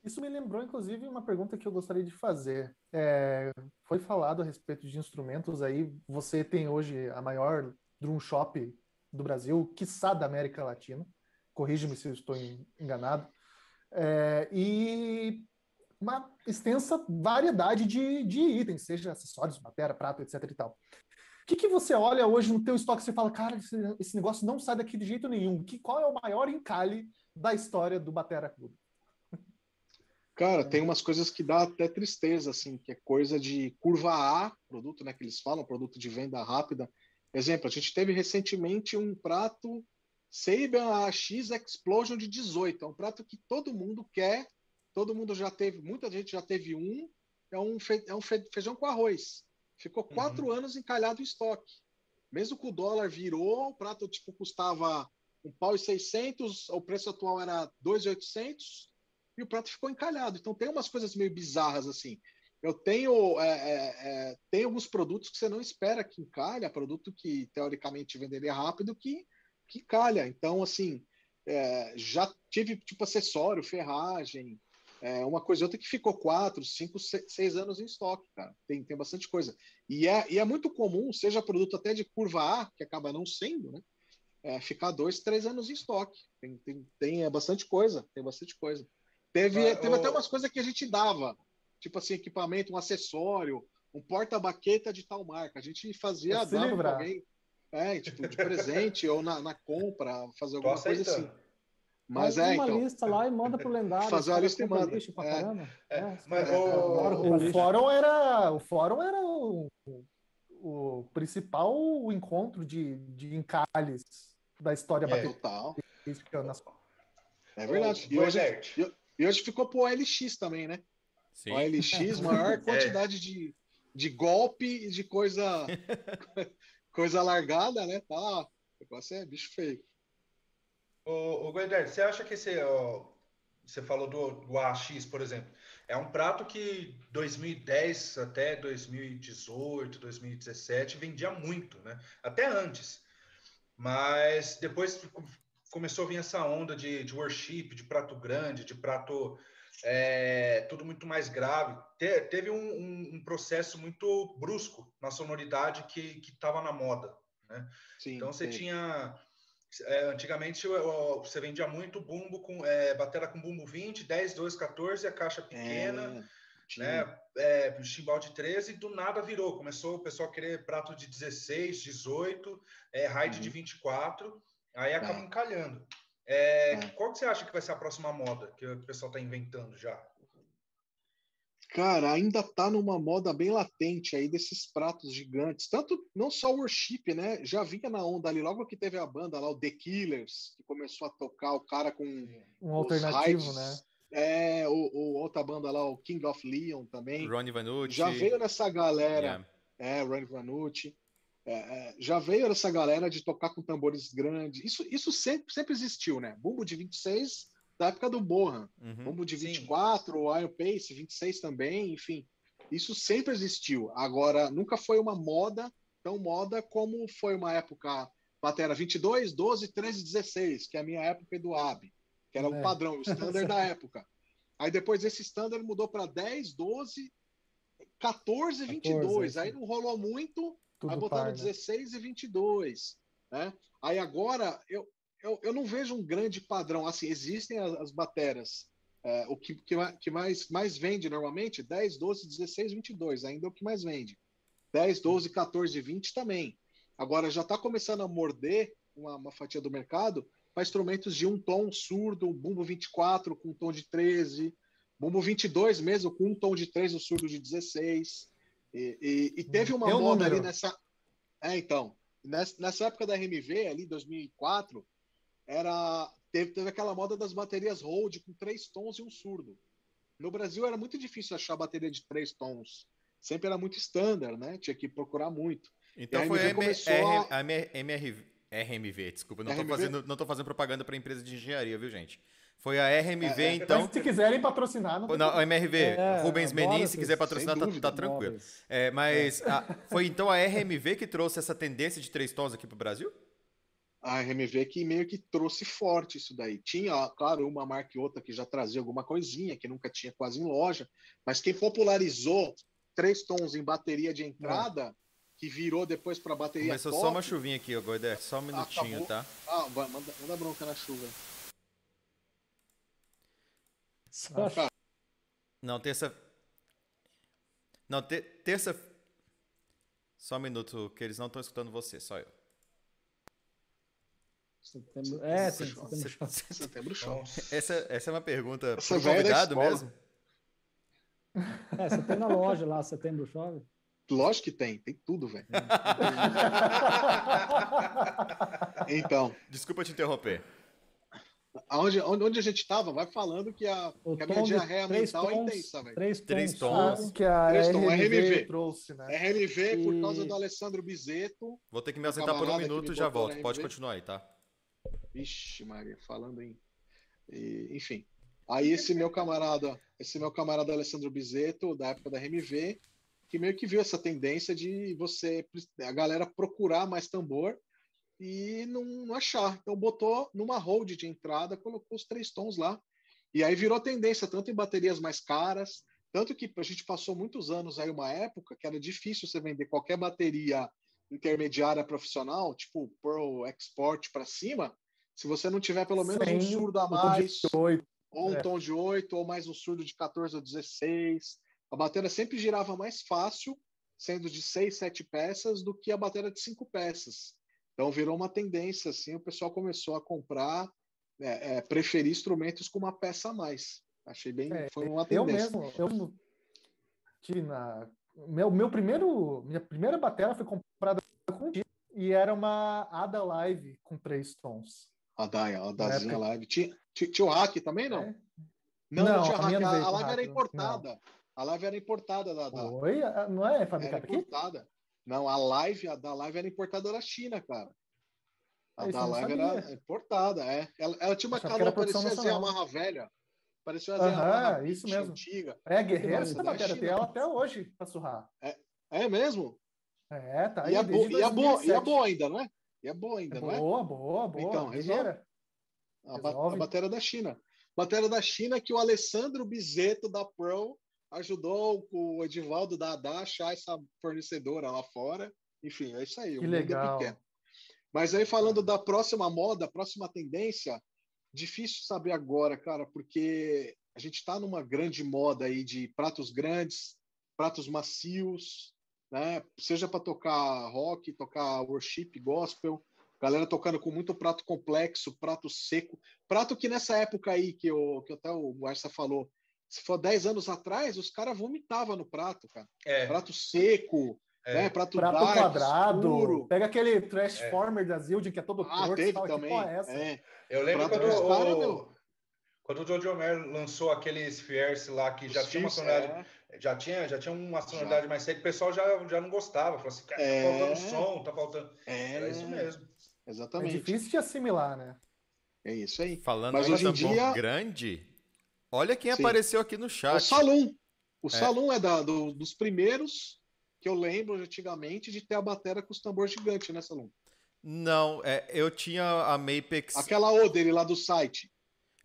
Isso me lembrou, inclusive, uma pergunta que eu gostaria de fazer. É, foi falado a respeito de instrumentos aí. Você tem hoje a maior drum shop do Brasil, quiçá da América Latina. Corrige-me se eu estou enganado. É, e uma extensa variedade de, de itens, seja acessórios, matéria, prato, etc e tal. O que, que você olha hoje no teu estoque e fala, cara, esse, esse, negócio não sai daqui de jeito nenhum. Que, qual é o maior encalhe da história do Batera Clube? Cara, tem umas coisas que dá até tristeza, assim, que é coisa de curva A, produto, né, que eles falam, produto de venda rápida. Exemplo, a gente teve recentemente um prato Sabian AX Explosion de 18. É um prato que todo mundo quer, todo mundo já teve, muita gente já teve um. É um, fe, é um fe, feijão com arroz. Ficou quatro uhum. anos encalhado em estoque. Mesmo que o dólar virou, o prato tipo custava um pau e seiscentos, o preço atual era dois e oitocentos e o prato ficou encalhado. Então tem umas coisas meio bizarras assim. Eu tenho, é, é, é, tem alguns produtos que você não espera que encalha, produto que teoricamente venderia rápido, que, que calha. Então, assim, é, já tive tipo acessório, ferragem, é, uma coisa outra que ficou quatro, cinco, seis anos em estoque, cara. Tem, tem bastante coisa. E é, e é muito comum, seja produto até de curva A, que acaba não sendo, né? É, ficar dois, três anos em estoque. Tem, tem, tem é bastante coisa, tem bastante coisa. Teve, ah, teve até umas coisas que a gente dava, tipo assim, equipamento, um acessório, um porta-baqueta de tal marca. A gente fazia, dava para alguém, é, tipo, de presente ou na, na compra, fazer alguma coisa assim. Mas é, uma então, lista lá e manda pro lendário. Fazer uma lista e manda. É. É, mas o, o, fórum era, o fórum era o, o principal encontro de, de encalhes da história é, total. É verdade. E hoje, e hoje ficou pro OLX também, né? Sim. O OLX, maior é. quantidade é. de, de golpe e de coisa coisa largada, né? Tá, o negócio é bicho feio. O, o você acha que esse, ó, você falou do, do AX, por exemplo, é um prato que 2010 até 2018, 2017 vendia muito, né? Até antes. Mas depois começou a vir essa onda de, de worship, de prato grande, de prato é, tudo muito mais grave. Te, teve um, um, um, processo muito brusco na sonoridade que estava na moda. Né? Sim, então você sim. tinha. É, antigamente você vendia muito bumbo com é, batera com bumbo 20, 10, 12, 14, a caixa pequena, é, né? É, chimbal de 13, e do nada virou. Começou o pessoal a querer prato de 16, 18, é, raid uhum. de 24. Aí acaba é. encalhando. É, é. Qual que você acha que vai ser a próxima moda que o pessoal está inventando já? Cara, ainda tá numa moda bem latente aí desses pratos gigantes. Tanto não só o worship, né? Já vinha na onda ali, logo que teve a banda lá, o The Killers, que começou a tocar o cara com. Um alternativo, né? É, o, o, outra banda lá, o King of Leon também. Ronnie Vanucci. Já veio nessa galera. Yeah. É, Ronnie Vanucci. É, é, já veio essa galera de tocar com tambores grandes. Isso, isso sempre, sempre existiu, né? Bumbo de 26 da época do Bohan, uhum, de 24, sim. o Iron Pace, 26 também, enfim. Isso sempre existiu. Agora, nunca foi uma moda tão moda como foi uma época batera 22, 12, 13, 16, que é a minha época do AB, que era é. o padrão, o standard da época. Aí depois esse standard mudou para 10, 12, 14, 22. 14, aí não rolou muito, tudo aí botaram par, 16 né? e 22. Né? Aí agora eu, eu, eu não vejo um grande padrão. Assim, existem as, as bateras. É, o que, que, mais, mais vende normalmente, 10, 12, 16, 22, ainda é o que mais vende. 10, 12, 14, 20 também. Agora já está começando a morder uma, uma, fatia do mercado para instrumentos de um tom surdo, bumbo 24 com um tom de 13, bumbo 22 mesmo com um tom de 13, o surdo de 16. E, e, e teve uma moda ali nessa. É, então. Nessa, nessa época da RMV, ali, 2004, era, teve, teve aquela moda das baterias Rode com três tons e um surdo. No Brasil era muito difícil achar bateria de três tons. Sempre era muito standard, né? Tinha que procurar muito. Então foi a, M a... a MRV, RMV, desculpa, não estou fazendo, fazendo propaganda para empresa de engenharia, viu, gente? Foi a RMV, é, é, então. Mas se quiserem patrocinar, não, não MRV, é, Rubens Menin, se quiser patrocinar, tá, tá, tranquilo. É, mas é. A, foi então a RMV que trouxe essa tendência de três tons aqui para o Brasil? A RMV que meio que trouxe forte isso daí. Tinha, claro, uma marca e outra que já trazia alguma coisinha, que nunca tinha quase em loja, mas quem popularizou três tons em bateria de entrada, que virou depois para bateria Começou top, só uma chuvinha aqui, Goider, só um minutinho, acabou. tá? Ah, manda, manda bronca na chuva. Não, terça. Não, te... terça. Só um minuto, que eles não estão escutando você, só eu. Setembro. É, sim, setembro show. Setembro show. Essa, essa é uma pergunta essa pro convidado mesmo? É, você tem na loja lá, setembro chove? Lógico que tem, tem tudo, velho. então. Desculpa te interromper. Onde, onde a gente estava, vai falando que a, que a minha diarreia mental é intensa, velho. Três, três tons. tons. Que a três RMV, RMV trouxe, né? RMV por causa do Alessandro Bizeto. Vou ter que me ausentar por um minuto e já volto. Pode continuar aí, tá? Vixe, Maria, falando em. E, enfim. Aí esse meu camarada, esse meu camarada Alessandro Bizeto, da época da RMV, que meio que viu essa tendência de você, a galera procurar mais tambor e não, não achar. Então botou numa hold de entrada, colocou os três tons lá. E aí virou tendência, tanto em baterias mais caras, tanto que a gente passou muitos anos aí, uma época que era difícil você vender qualquer bateria intermediária profissional, tipo Pearl Export para cima, se você não tiver pelo menos Sem um surdo a mais, ou um é. tom de 8, ou mais um surdo de 14 ou 16. A bateria sempre girava mais fácil, sendo de 6, 7 peças, do que a bateria de 5 peças. Então virou uma tendência, assim, o pessoal começou a comprar, é, é, preferir instrumentos com uma peça a mais. Achei bem, é, foi uma tendência. Eu mesmo, eu tive na meu, meu primeiro, minha primeira bateria foi comprada com e era uma Ada Live com três tons. A Daia, a Dazinha Live. Tinha, tinha, o hack também, não? É. Não, não, não tinha hack. A, a live era importada. Não. A live era importada da. da... Oi? Não é fabricada aqui? importada. Não, a live, a da live era importada da China, cara. A da live era importada, é. Ela, ela tinha uma calor, parecia assim, a marra velha. Parecia uma Aham, isso mesmo. antiga. É, guerreira essa matéria tem ela até hoje pra surrar. É, é mesmo? É, tá aí. E é, bo e, é boa, e é boa ainda, não é? E é boa ainda, é não é? Boa, boa, boa. Então, resolve. A, a bateria da China. Bateria da China que o Alessandro Bizeto da Pro ajudou o Edivaldo da Haddad a achar essa fornecedora lá fora. Enfim, é isso aí. Que é legal. É Mas aí falando da próxima moda, próxima tendência, difícil saber agora, cara, porque a gente está numa grande moda aí de pratos grandes, pratos macios, né? Seja para tocar rock, tocar worship, gospel, galera tocando com muito prato complexo, prato seco, prato que nessa época aí que, eu, que até o Barça falou, se for 10 anos atrás, os caras vomitavam no prato, cara. É. Prato seco, é. né? Prato, prato dark, quadrado. Escuro. Pega aquele Transformer é. da Zildjian que é todo ah, torto. Teve tal, também. É. Eu lembro quando, o, quando o Jojo Mer lançou aqueles Fierce lá que já tinha uma sonoridade, é. já tinha, já tinha uma sonoridade mais seca, o pessoal já, já não gostava, falou assim, cara, tá é. faltando som, tá faltando. É. Era isso mesmo. Exatamente. É difícil de assimilar, né? É isso aí. Falando Mas hoje em dia grande, olha quem Sim. apareceu aqui no chat. O Salum. O é. Salum é da, do, dos primeiros que eu lembro antigamente de ter a bateria com os tambores gigantes, né, Salum? Não, é, eu tinha a Mapex. Aquela O dele lá do site.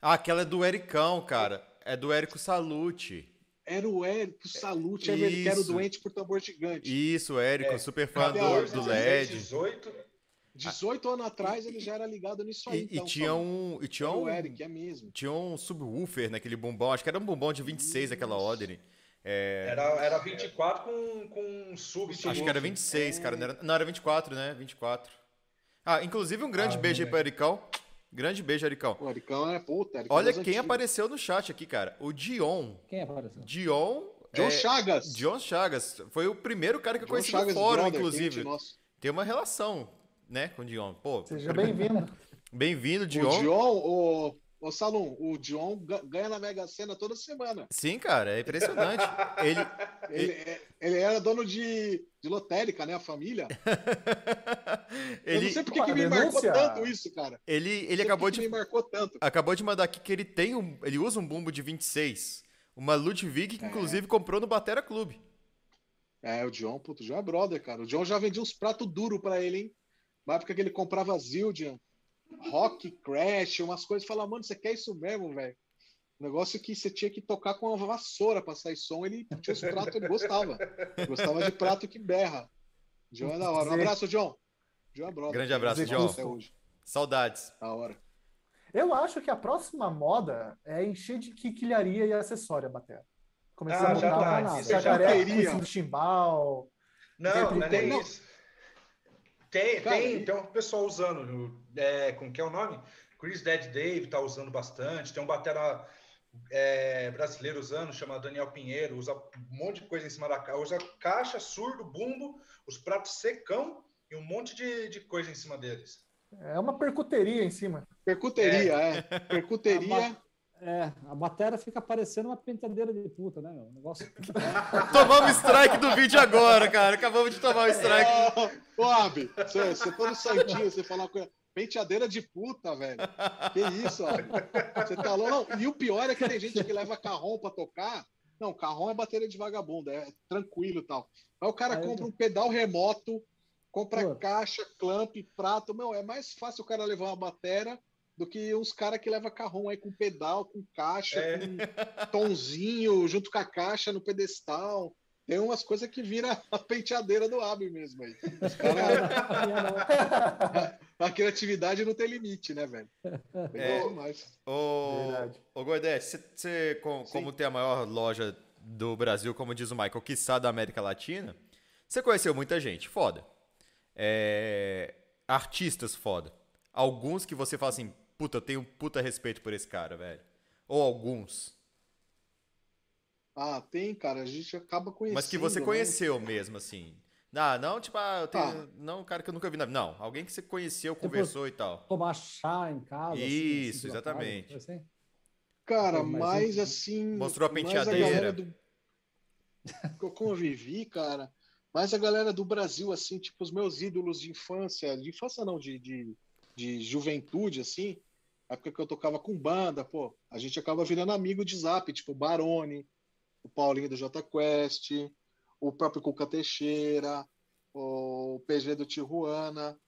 Ah, aquela é do Ericão, cara. É do Érico Salute. Era o Érico Salute, que era o doente por tambor gigante. Isso, Érico, é. super fã do, do LED. 18, 18 anos atrás ele já era ligado nisso aí. E, então, e tinha um. E tinha um, o Eric, é mesmo. Tinha um subwoofer naquele bombom, acho que era um bombom de 26 Isso. aquela Odin. É... Era, era 24 com, com sub. Acho que era 26, é... cara. Não era, não, era 24, né? 24. Ah, inclusive um grande ah, beijo aí pro Ericão. Grande beijo, Ericão. O Ericão é puta. Ericão Olha quem apareceu no chat aqui, cara. O Dion. Quem apareceu? Dion. John é... Chagas. John Chagas. Foi o primeiro cara que eu John conheci Chagas no fórum, brother, inclusive. Tem uma relação né, com o Dion. Pô, Seja bem-vindo. Bem-vindo, Dion. O Dion, o, Salum, o Dion ganha na Mega Sena toda semana. Sim, cara, é impressionante. ele, ele, ele, ele, era dono de, de lotérica, né? A família. ele, Eu não sei porque que me marcou tanto isso, cara. Ele, ele acabou de. Me marcou tanto. Acabou de mandar aqui que ele tem um. Ele usa um bumbo de 26. Uma Ludwig que, é. inclusive, comprou no Batera Clube. É, o John, puto, o John é brother, cara. O John já vendia uns pratos duros pra ele, hein? Na época que ele comprava Zildjian, Rock Crash, umas coisas, falava, mano, você quer isso mesmo, velho? Negócio que você tinha que tocar com uma vassoura para sair som, ele tinha os pratos, ele gostava. Gostava de prato que berra. John é da hora. Um abraço, John. John é brother. Grande abraço, John. Saudades. Da hora. Eu acho que a próxima moda é encher de quiquilharia e acessório a bateria. Começou ah, a montar tá. Jacareia, do chimbal. Não, não é nem isso. Tem, tem, tem um pessoal usando. É, como que é o nome? Chris Dead Dave tá usando bastante. Tem um batera é, brasileiro usando, chama Daniel Pinheiro, usa um monte de coisa em cima da caixa. Usa caixa, surdo, bumbo, os pratos secão e um monte de, de coisa em cima deles. É uma percuteria em cima. Percuteria, é. é. Percuteria. É, a bateria fica parecendo uma penteadeira de puta, né, meu? negócio... Tomamos strike do vídeo agora, cara. Acabamos de tomar o strike. Ô, Abi, você, você tá no santinho, você fala com penteadeira de puta, velho. Que isso, ó. Você tá louco? E o pior é que tem gente que leva carrom pra tocar. Não, carrom é bateria de vagabundo, é tranquilo e tal. Aí o cara Aí compra um pedal remoto, compra Pô. caixa, clamp, prato. Meu, é mais fácil o cara levar uma bateria do que uns caras que leva carrão aí com pedal, com caixa, é. com tonzinho, junto com a caixa no pedestal. Tem umas coisas que vira a penteadeira do Abi mesmo aí. Cara... a criatividade não tem limite, né, velho? É, demais. Ô, ô Gordete, você, como, como tem a maior loja do Brasil, como diz o Michael, quiçá da América Latina, você conheceu muita gente, foda. É, artistas foda. Alguns que você fala assim, puta, eu tenho puta respeito por esse cara, velho. Ou alguns. Ah, tem, cara. A gente acaba conhecendo. Mas que você né? conheceu né? mesmo, assim. Não, não, tipo, ah, eu tenho. Ah. Não, um cara que eu nunca vi. Não, alguém que você conheceu, conversou e tal. Tomar chá em casa. Assim, Isso, assim, exatamente. Casa, assim. Cara, mais assim. Mostrou a penteadeira. Do... que eu convivi, cara. Mas a galera do Brasil, assim, tipo, os meus ídolos de infância, de infância não, de, de, de juventude, assim, época que eu tocava com banda, pô, a gente acaba virando amigo de zap, tipo Barone, o Paulinho do J Quest, o próprio Cuca Teixeira, o PG do Tijuana.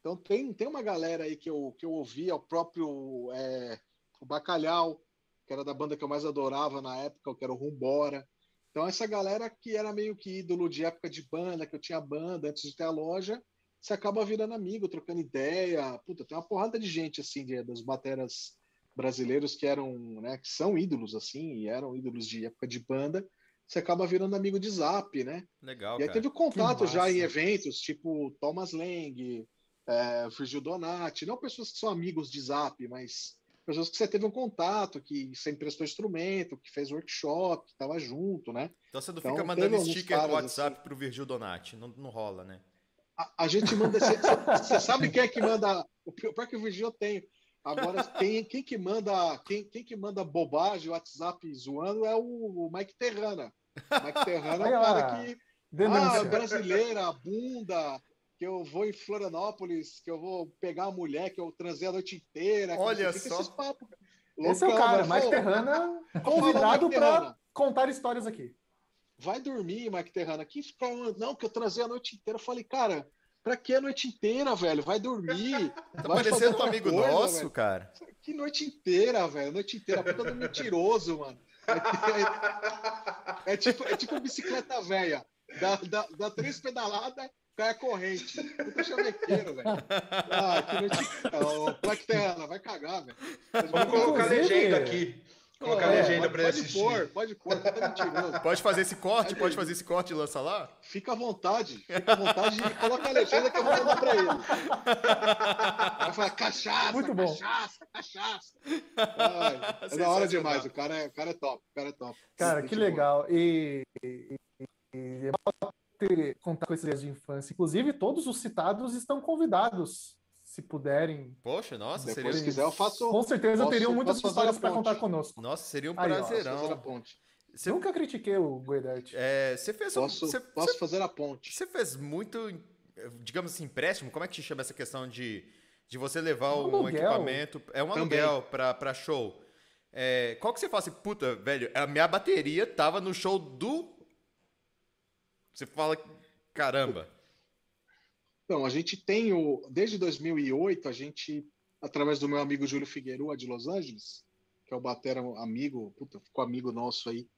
Então tem, tem uma galera aí que eu, que eu ouvia, o próprio é, o Bacalhau, que era da banda que eu mais adorava na época, que era o Rumbora. Então essa galera que era meio que ídolo de época de banda, que eu tinha banda antes de ter a loja, você acaba virando amigo, trocando ideia. Puta, tem uma porrada de gente, assim, de, das bateras brasileiros que eram, né, que são ídolos, assim, e eram ídolos de época de banda. Você acaba virando amigo de zap, né? Legal. E aí cara. teve contato já em eventos, tipo Thomas Lang, é, Virgil Donati, não pessoas que são amigos de zap, mas pessoas que você teve um contato, que você emprestou instrumento, que fez workshop, que estava junto, né? Então você não então, fica mandando sticker no WhatsApp assim. pro Virgil Donati, não, não rola, né? a, gente manda. Você sabe quem é que manda? O pior que o Virgil eu tenho. Agora, quem, quem que manda quem, quem que manda bobagem, WhatsApp zoando é o, o Mike Terrana. O Mike Terrana é o cara que. Ah, brasileira, bunda, que eu vou em Florianópolis, que eu vou pegar a mulher que eu transei a noite inteira. Olha só. Esse é o cara, Mike Terrana, convidado para contar histórias aqui vai dormir, Mike Terrana. Que não, que eu trazia a noite inteira. Eu falei, cara, pra que a noite inteira, velho? Vai dormir. Tá vai parecendo um amigo coisa, nosso, velho. cara. Que noite inteira, velho. Noite inteira. Puta do mentiroso, mano. É, é, é, tipo, é tipo bicicleta velha. Dá, dá, dá três pedaladas, cai a corrente. Puta chavequeiro, velho. Ah, que noite. Oh, Black Terra, vai cagar, velho. Vamos colocar legenda aqui. Colocar a legenda para ele assistir. Pôr, pode pôr, tá mentiroso. Pode fazer esse corte, pode, pode fazer esse corte e lança lá? Fica à vontade, fica à vontade e coloca a legenda que eu vou mandar para ele. Vai falar cachaça, Muito bom. cachaça, cachaça. Ai, é da hora demais, o cara, é, o cara é top, o cara é top. Cara, que legal. E, e, e é contar com esses de infância. Inclusive, todos os citados estão convidados se puderem. Poxa, nossa, Depois, seria. Se quiser, eu faço. Com certeza posso, teriam muitas histórias para contar conosco. Nossa, seria um Aí, prazerão. Ó, você... Nunca critiquei o Goedert. É, você fez. Posso, você, posso fazer a ponte. Você fez muito, digamos assim, empréstimo. Como é que te chama essa questão de, de você levar um, um equipamento? É um aluguel para show. É, qual que você fala assim, puta, velho, a minha bateria tava no show do. Você fala, caramba. Então, a gente tem o. Desde 2008, a gente, através do meu amigo Júlio Figueiredo, de Los Angeles, que é o Batera amigo, puta, ficou amigo nosso aí,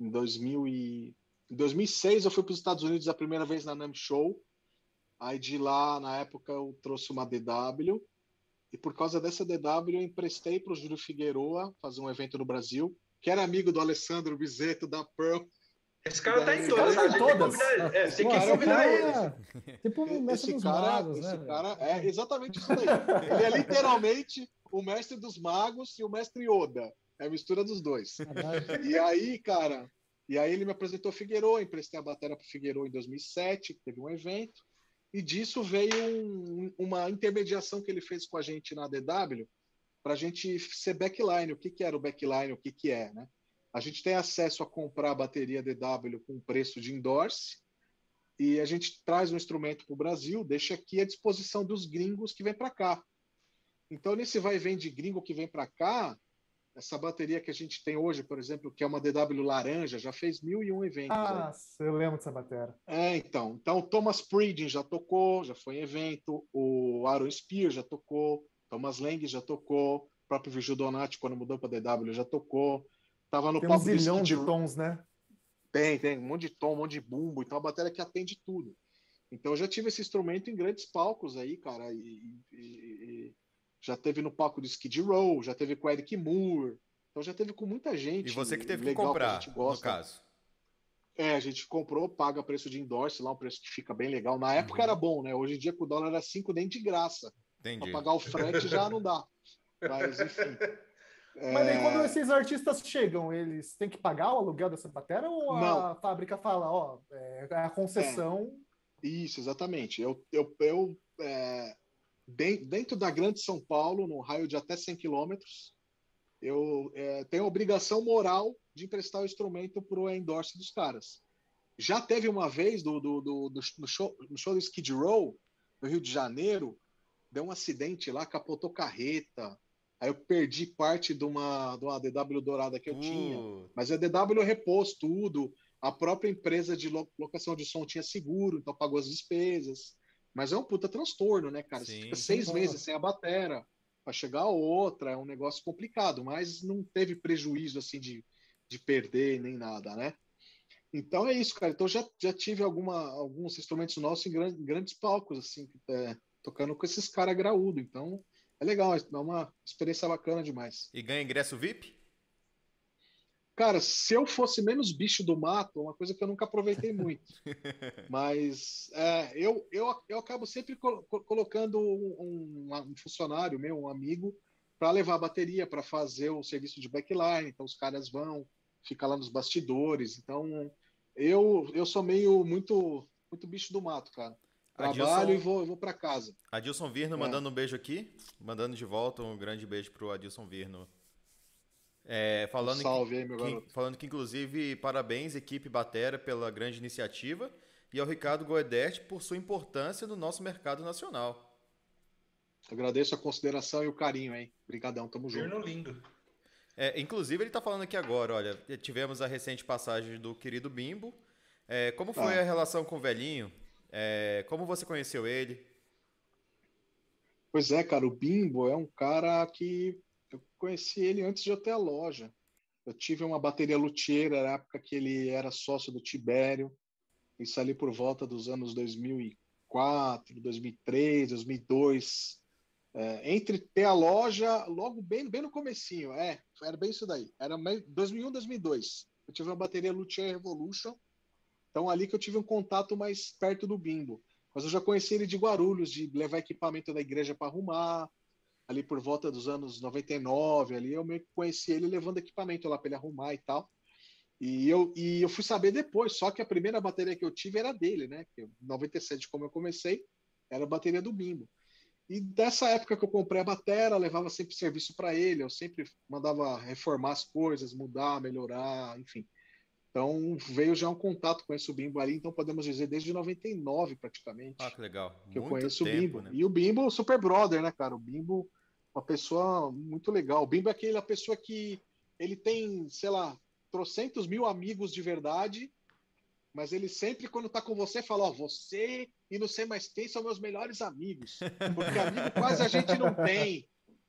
em 2000 e... Em 2006 eu fui para os Estados Unidos a primeira vez na NAM Show. Aí de lá, na época, eu trouxe uma DW. E por causa dessa DW, eu emprestei para o Júlio Figueroa fazer um evento no Brasil, que era amigo do Alessandro Bizeto da Pearl. Esse cara tá em todas, tá em todas. É, tem que convidar ele. Tipo o mestre esse dos cara, magos, esse né? cara é exatamente isso daí. ele é literalmente o mestre dos magos e o mestre Yoda. É a mistura dos dois. E aí, cara, e aí ele me apresentou Figueiredo, emprestei a bateria para Figueiredo em 2007, teve um evento, e disso veio um, uma intermediação que ele fez com a gente na DW, para a gente ser backline. O que, que era o backline, o que, que é, né? A gente tem acesso a comprar a bateria DW com preço de endorse, e a gente traz o um instrumento para o Brasil, deixa aqui à disposição dos gringos que vêm para cá. Então, nesse vai e vem de gringo que vem para cá, essa bateria que a gente tem hoje, por exemplo, que é uma DW laranja, já fez mil e um eventos. Ah, aí. eu lembro dessa bateria. É, então. Então, Thomas Pridgen já tocou, já foi em evento, o Aaron Spear já tocou, Thomas Lang já tocou, o próprio Virgil Donati, quando mudou para DW, já tocou. Tava no tem um zilhão de tons, né? Tem, tem. Um monte de tom, um monte de bumbo. Então, a bateria que atende tudo. Então, eu já tive esse instrumento em grandes palcos aí, cara. E, e, e já teve no palco do Skid Row, já teve com Eric Moore. Então, já teve com muita gente. E você que teve que comprar, que no caso. É, a gente comprou, paga preço de endorse lá, um preço que fica bem legal. Na época uhum. era bom, né? Hoje em dia, com o dólar era 5 nem de graça. Entendi. Pra pagar o frete já não dá. Mas, enfim. Mas aí, quando é. esses artistas chegam, eles têm que pagar o aluguel dessa bateria ou não. a fábrica fala, ó, é, é a concessão? É. Isso, exatamente. Eu, eu, eu é, dentro da Grande São Paulo, no raio de até 100 quilômetros, eu é, tenho a obrigação moral de emprestar o instrumento para o endorse dos caras. Já teve uma vez do, do, do, do no, show, no show do Skid Row, no Rio de Janeiro, deu um acidente lá, capotou carreta. Aí eu perdi parte de uma, de uma DW dourada que eu uh. tinha. Mas a DW repôs tudo. A própria empresa de locação de som tinha seguro, então pagou as despesas. Mas é um puta transtorno, né, cara? Sim, Você fica seis meses sem a batera para chegar a outra, é um negócio complicado, mas não teve prejuízo assim de, de perder nem nada, né? Então é isso, cara. Então já, já tive alguma, alguns instrumentos nossos em grandes, grandes palcos, assim, é, tocando com esses caras graúdo. Então é legal, é uma experiência bacana demais. E ganha ingresso VIP? Cara, se eu fosse menos bicho do mato, uma coisa que eu nunca aproveitei muito. Mas é, eu, eu, eu acabo sempre colocando um, um, funcionário meu, um amigo, para levar a bateria, para fazer o serviço de backline. Então os caras vão, ficar lá nos bastidores. Então eu, eu sou meio muito, muito bicho do mato, cara. Trabalho Adilson, e vou, vou para casa. Adilson Virno é. mandando um beijo aqui, mandando de volta um grande beijo pro Adilson Virno. É, falando, Salve aí, meu que, garoto. falando que, inclusive, parabéns, equipe Batera, pela grande iniciativa e ao Ricardo Goedert por sua importância no nosso mercado nacional. Agradeço a consideração e o carinho, hein? Obrigadão, tamo junto. Virno lindo. É, inclusive, ele está falando aqui agora, olha, tivemos a recente passagem do querido Bimbo. É, como foi ah. a relação com o velhinho? É, como você conheceu ele? Pois é, cara, o Bimbo é um cara que eu conheci ele antes de eu ter a loja. Eu tive uma bateria luthier na época que ele era sócio do Tibério. Isso ali por volta dos anos 2004, 2003, 2002. É, entre ter a loja, logo bem, bem no comecinho, é, era bem isso daí. Era 2001, 2002. Eu tive uma bateria Luthier Revolution então, ali que eu tive um contato mais perto do Bimbo. Mas eu já conheci ele de Guarulhos, de levar equipamento da igreja para arrumar. Ali por volta dos anos 99, ali eu meio que conheci ele levando equipamento lá para ele arrumar e tal. E eu, e eu fui saber depois, só que a primeira bateria que eu tive era dele, né? Em 97, como eu comecei, era a bateria do Bimbo. E dessa época que eu comprei a bateria, levava sempre serviço para ele, eu sempre mandava reformar as coisas, mudar, melhorar, enfim. Então veio já um contato com esse Bimbo ali, então podemos dizer desde 99 praticamente. Ah, que legal. Que eu conheço tempo, o Bimbo. Né? E o Bimbo, super brother, né, cara? O Bimbo, uma pessoa muito legal. O Bimbo é aquela pessoa que ele tem, sei lá, trocentos mil amigos de verdade, mas ele sempre, quando tá com você, fala: Ó, oh, você e não sei mais quem são meus melhores amigos. Porque amigo quase a gente não tem.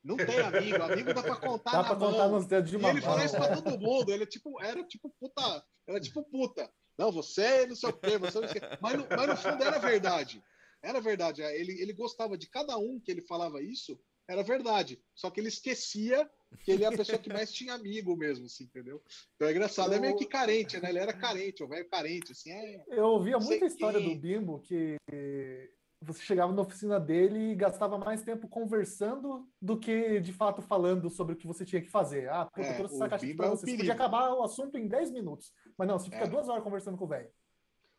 Não tem amigo, amigo dá pra contar dá na pra mão. contar nos dedos de uma e ele fala isso pra todo mundo, ele é tipo, era tipo puta, era tipo puta. Não, você não sei o quê, você não sei o quê. Mas, no, mas no fundo era verdade. Era verdade. Ele, ele gostava de cada um que ele falava isso, era verdade. Só que ele esquecia que ele é a pessoa que mais tinha amigo mesmo, assim, entendeu? Então é engraçado, eu... é meio que carente, né? Ele era carente, o velho carente, assim. É... Eu ouvia muita história do Bimbo que você chegava na oficina dele e gastava mais tempo conversando do que de fato falando sobre o que você tinha que fazer. Ah, puta, é, eu trouxe essa caixa pra é você. Você podia acabar o assunto em 10 minutos. Mas não, você fica é. duas horas conversando com o velho.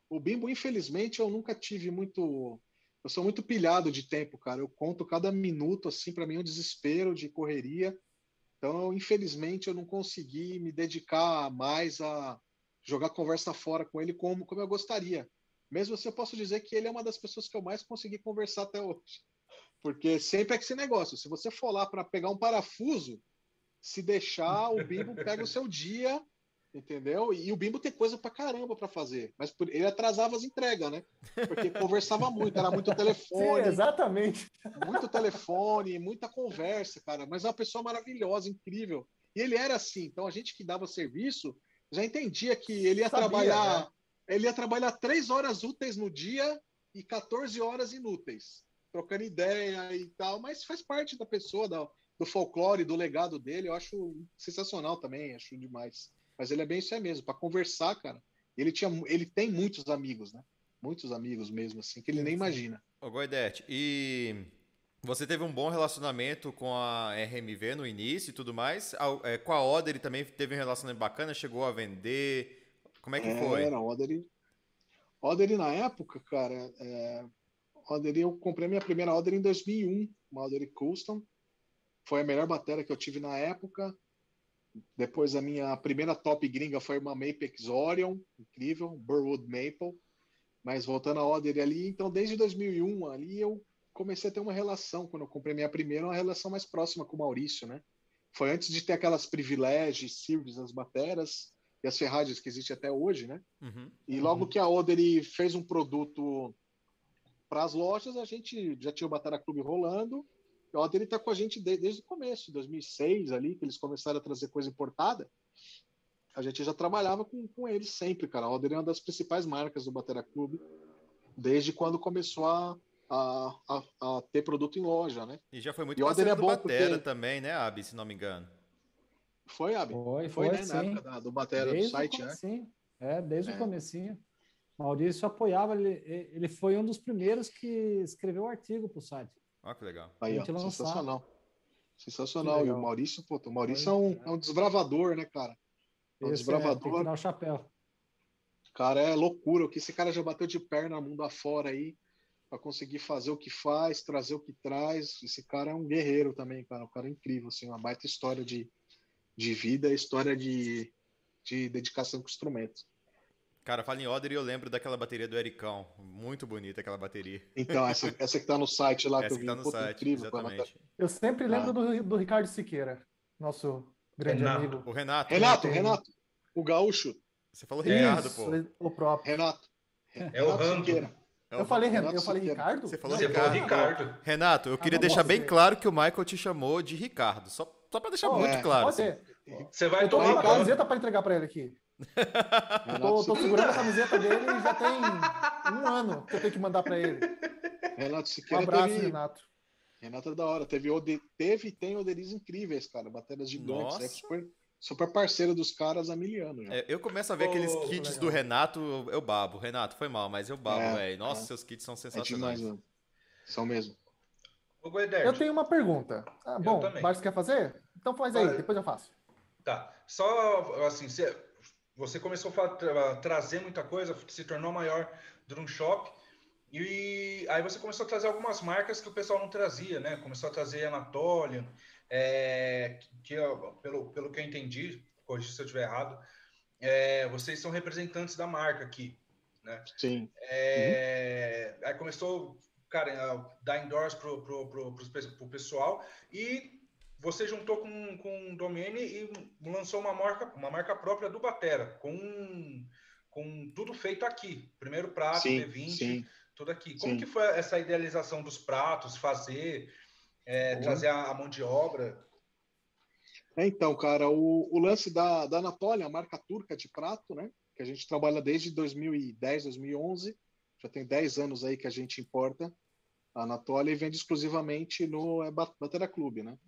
O Bimbo, infelizmente, eu nunca tive muito. Eu sou muito pilhado de tempo, cara. Eu conto cada minuto, assim, para mim é um desespero de correria. Então, infelizmente, eu não consegui me dedicar mais a jogar conversa fora com ele como, como eu gostaria. Mesmo assim, eu posso dizer que ele é uma das pessoas que eu mais consegui conversar até hoje. Porque sempre é que esse negócio. Se você for lá para pegar um parafuso, se deixar, o Bimbo pega o seu dia, entendeu? E o Bimbo tem coisa para caramba para fazer. Mas ele atrasava as entregas, né? Porque conversava muito, era muito telefone. Sim, exatamente. Muito telefone, muita conversa, cara. Mas é uma pessoa maravilhosa, incrível. E ele era assim. Então a gente que dava serviço já entendia que ele ia Sabia, trabalhar. Né? Ele ia trabalhar três horas úteis no dia e 14 horas inúteis, trocando ideia e tal, mas faz parte da pessoa, da, do folclore, do legado dele, eu acho sensacional também, acho demais. Mas ele é bem isso aí mesmo, para conversar, cara. Ele, tinha, ele tem muitos amigos, né? Muitos amigos mesmo, assim, que ele nem imagina. Ô, Goidete, e você teve um bom relacionamento com a RMV no início e tudo mais. É, com a Oda ele também teve um relacionamento bacana, chegou a vender. Como é que é, foi? Era. Odery na época, cara, é, eu comprei minha primeira Odery em 2001, uma Odery Custom. Foi a melhor bateria que eu tive na época. Depois a minha primeira top gringa foi uma Mapex Orion, incrível, Burwood Maple. Mas voltando a Odery ali, então desde 2001 ali eu comecei a ter uma relação, quando eu comprei minha primeira, uma relação mais próxima com o Maurício, né? Foi antes de ter aquelas privilégios, serviços das bateras, e as ferragens que existem até hoje, né? Uhum. E logo uhum. que a Oder fez um produto para as lojas, a gente já tinha o Batara Clube rolando. A Oder está com a gente desde, desde o começo, 2006 ali, que eles começaram a trazer coisa importada. A gente já trabalhava com, com eles sempre, cara. A Oder é uma das principais marcas do Batera Clube, desde quando começou a, a, a, a, ter produto em loja, né? E já foi muito e parceiro é do Batera porque... também, né, Abi, se não me engano. Foi, Abi? Foi, foi, foi né? Na época da, do Batera desde do site, né? Sim, é, desde é. o comecinho. Maurício apoiava, ele, ele foi um dos primeiros que escreveu o artigo para o site. Olha que legal. Aí, ó, sensacional. Sensacional. E o Maurício, pô, o Maurício é um, é um desbravador, né, cara? É um esse desbravador. É, o chapéu. Cara, é loucura. O que esse cara já bateu de perna mundo afora aí para conseguir fazer o que faz, trazer o que traz. Esse cara é um guerreiro também, cara. Um cara incrível, assim, uma baita história de, de vida, história de, de dedicação com instrumentos. Cara, fala em Oder e eu lembro daquela bateria do Ericão. Muito bonita aquela bateria. Então, essa, essa que tá no site lá essa que eu vi. Que tá no site, incrível, exatamente. Eu sempre lembro ah. do, do Ricardo Siqueira, nosso grande Renato. amigo. O Renato. Renato, Renato. O gaúcho. Você falou Ricardo, Isso, pô. O próprio. Renato. É o Rando. É eu falei, Renato, eu falei Ricardo? Você falou Você Ricardo. Ricardo. Renato, eu queria ah, deixar bem claro que o Michael te chamou de Ricardo. Só, só para deixar oh, muito é. claro. Pode assim. ser. Você vai eu tô uma camiseta para entregar para ele aqui. tô, tô segurando a camiseta dele e já tem um ano que eu tenho que mandar para ele. Renato Siqueira. Um abraço, teve... Renato. Renato é da hora. Teve, teve e tem Oderis incríveis, cara. Baterias gigantes. É super, super parceiro dos caras há mil anos. É, eu começo a ver oh, aqueles kits legal. do Renato, eu babo. Renato, foi mal, mas eu babo, é, velho. Nossa, é. seus kits são sensacionais. É demais, São mesmo. Eu tenho uma pergunta. Ah, bom, o Marcos quer fazer? Então faz aí, depois eu faço. Tá. Só assim, você, você começou a trazer muita coisa, se tornou maior drum shop. E aí você começou a trazer algumas marcas que o pessoal não trazia, né? Começou a trazer Anatolian, é, que, pelo, pelo que eu entendi, corrija se eu estiver errado, é, vocês são representantes da marca aqui, né? Sim. É, uhum. Aí começou, cara, a dar endorse pro, pro, pro, pro, pro pessoal e você juntou com, com o Domene e lançou uma marca, uma marca própria do Batera, com, com tudo feito aqui. Primeiro prato, sim, D20, sim, tudo aqui. Como sim. que foi essa idealização dos pratos, fazer, é, trazer a, a, mão de obra? É, então, cara, o, o lance da, da Anatólia, a marca turca de prato, né? Que a gente trabalha desde 2010, 2011. Já tem 10 anos aí que a gente importa a Anatólia e vende exclusivamente no é, Batera Clube, né?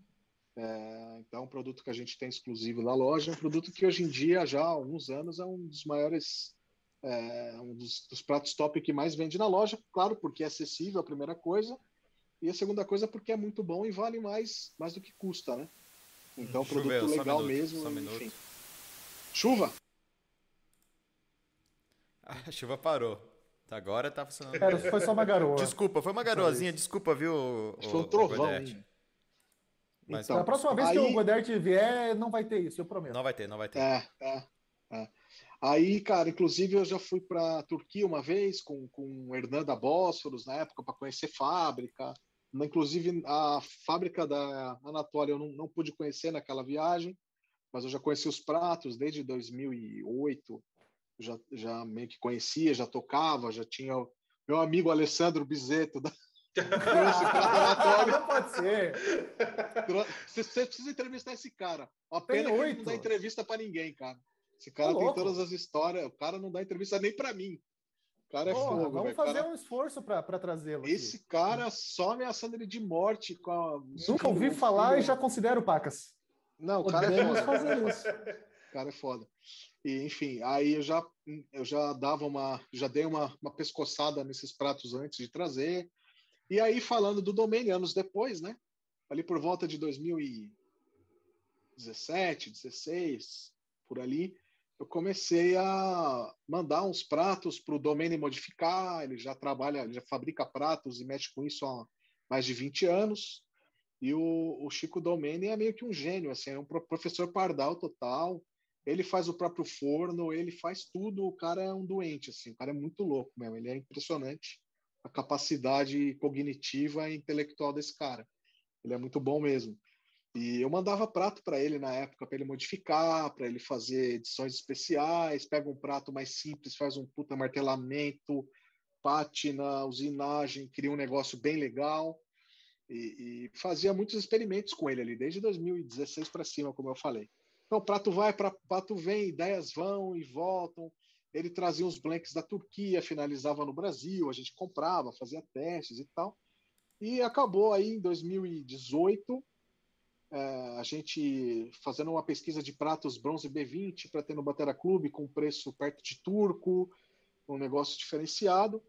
É, então, é um produto que a gente tem exclusivo na loja, é um produto que hoje em dia, já há alguns anos, é um dos maiores, é, um dos, dos, pratos top que mais vende na loja, claro, porque é acessível, a primeira coisa, e a segunda coisa porque é muito bom e vale mais, mais do que custa, né? Então, produto Choveu, legal mesmo, enfim. Chuva? A chuva parou. Agora tá funcionando. Era, foi só uma garoa. Desculpa, foi uma garoazinha, desculpa, viu? Foi um trovão. Mas, então, a próxima vez aí... que o Godert vier, não vai ter isso, eu prometo. Não vai ter, não vai ter. É, é, é. Aí, cara, inclusive eu já fui para Turquia uma vez com, com o Hernanda Bósforos na época para conhecer fábrica. Inclusive a fábrica da Anatólia eu não, não pude conhecer naquela viagem, mas eu já conheci os pratos desde 2008. Já, já meio que conhecia, já tocava, já tinha meu amigo Alessandro Bizeto da, Trouxe relatório. Não pode ser. Você, você, precisa entrevistar esse cara. A pena que ele não dá entrevista para ninguém, cara. Esse cara tá tem todas as histórias. O cara não dá entrevista nem para mim. O cara é Porra, fogo. Vamos véio. fazer cara... um esforço para trazê-lo. Esse cara só ameaçando ele de morte. Com a... Nunca ouvi falar filho. e já considero pacas. Não, o cara é foda. fazer isso. O cara é foda. E, enfim, aí eu já, eu já dava uma, já dei uma, uma pescoçada nesses pratos antes de trazer. E aí, falando do domínio, anos depois, né? Ali por volta de 2017, 16, por ali, eu comecei a mandar uns pratos para o domínio modificar. Ele já trabalha, ele já fabrica pratos e mexe com isso há mais de 20 anos. E o, o Chico Domene é meio que um gênio, assim, é um professor pardal total. Ele faz o próprio forno, ele faz tudo. O cara é um doente, assim, o cara é muito louco mesmo, ele é impressionante a capacidade cognitiva e intelectual desse cara. Ele é muito bom mesmo. E eu mandava prato para ele na época, para ele modificar, para ele fazer edições especiais. Pega um prato mais simples, faz um puta martelamento, pátina, usinagem, cria um negócio bem legal. E, e fazia muitos experimentos com ele ali, desde 2016 para cima, como eu falei. Então, prato vai, pra, prato vem, ideias vão e voltam ele trazia os blanks da Turquia, finalizava no Brasil, a gente comprava, fazia testes e tal. E acabou aí em 2018, é, a gente fazendo uma pesquisa de pratos bronze B20 para ter no Batera Clube com preço perto de turco, um negócio diferenciado.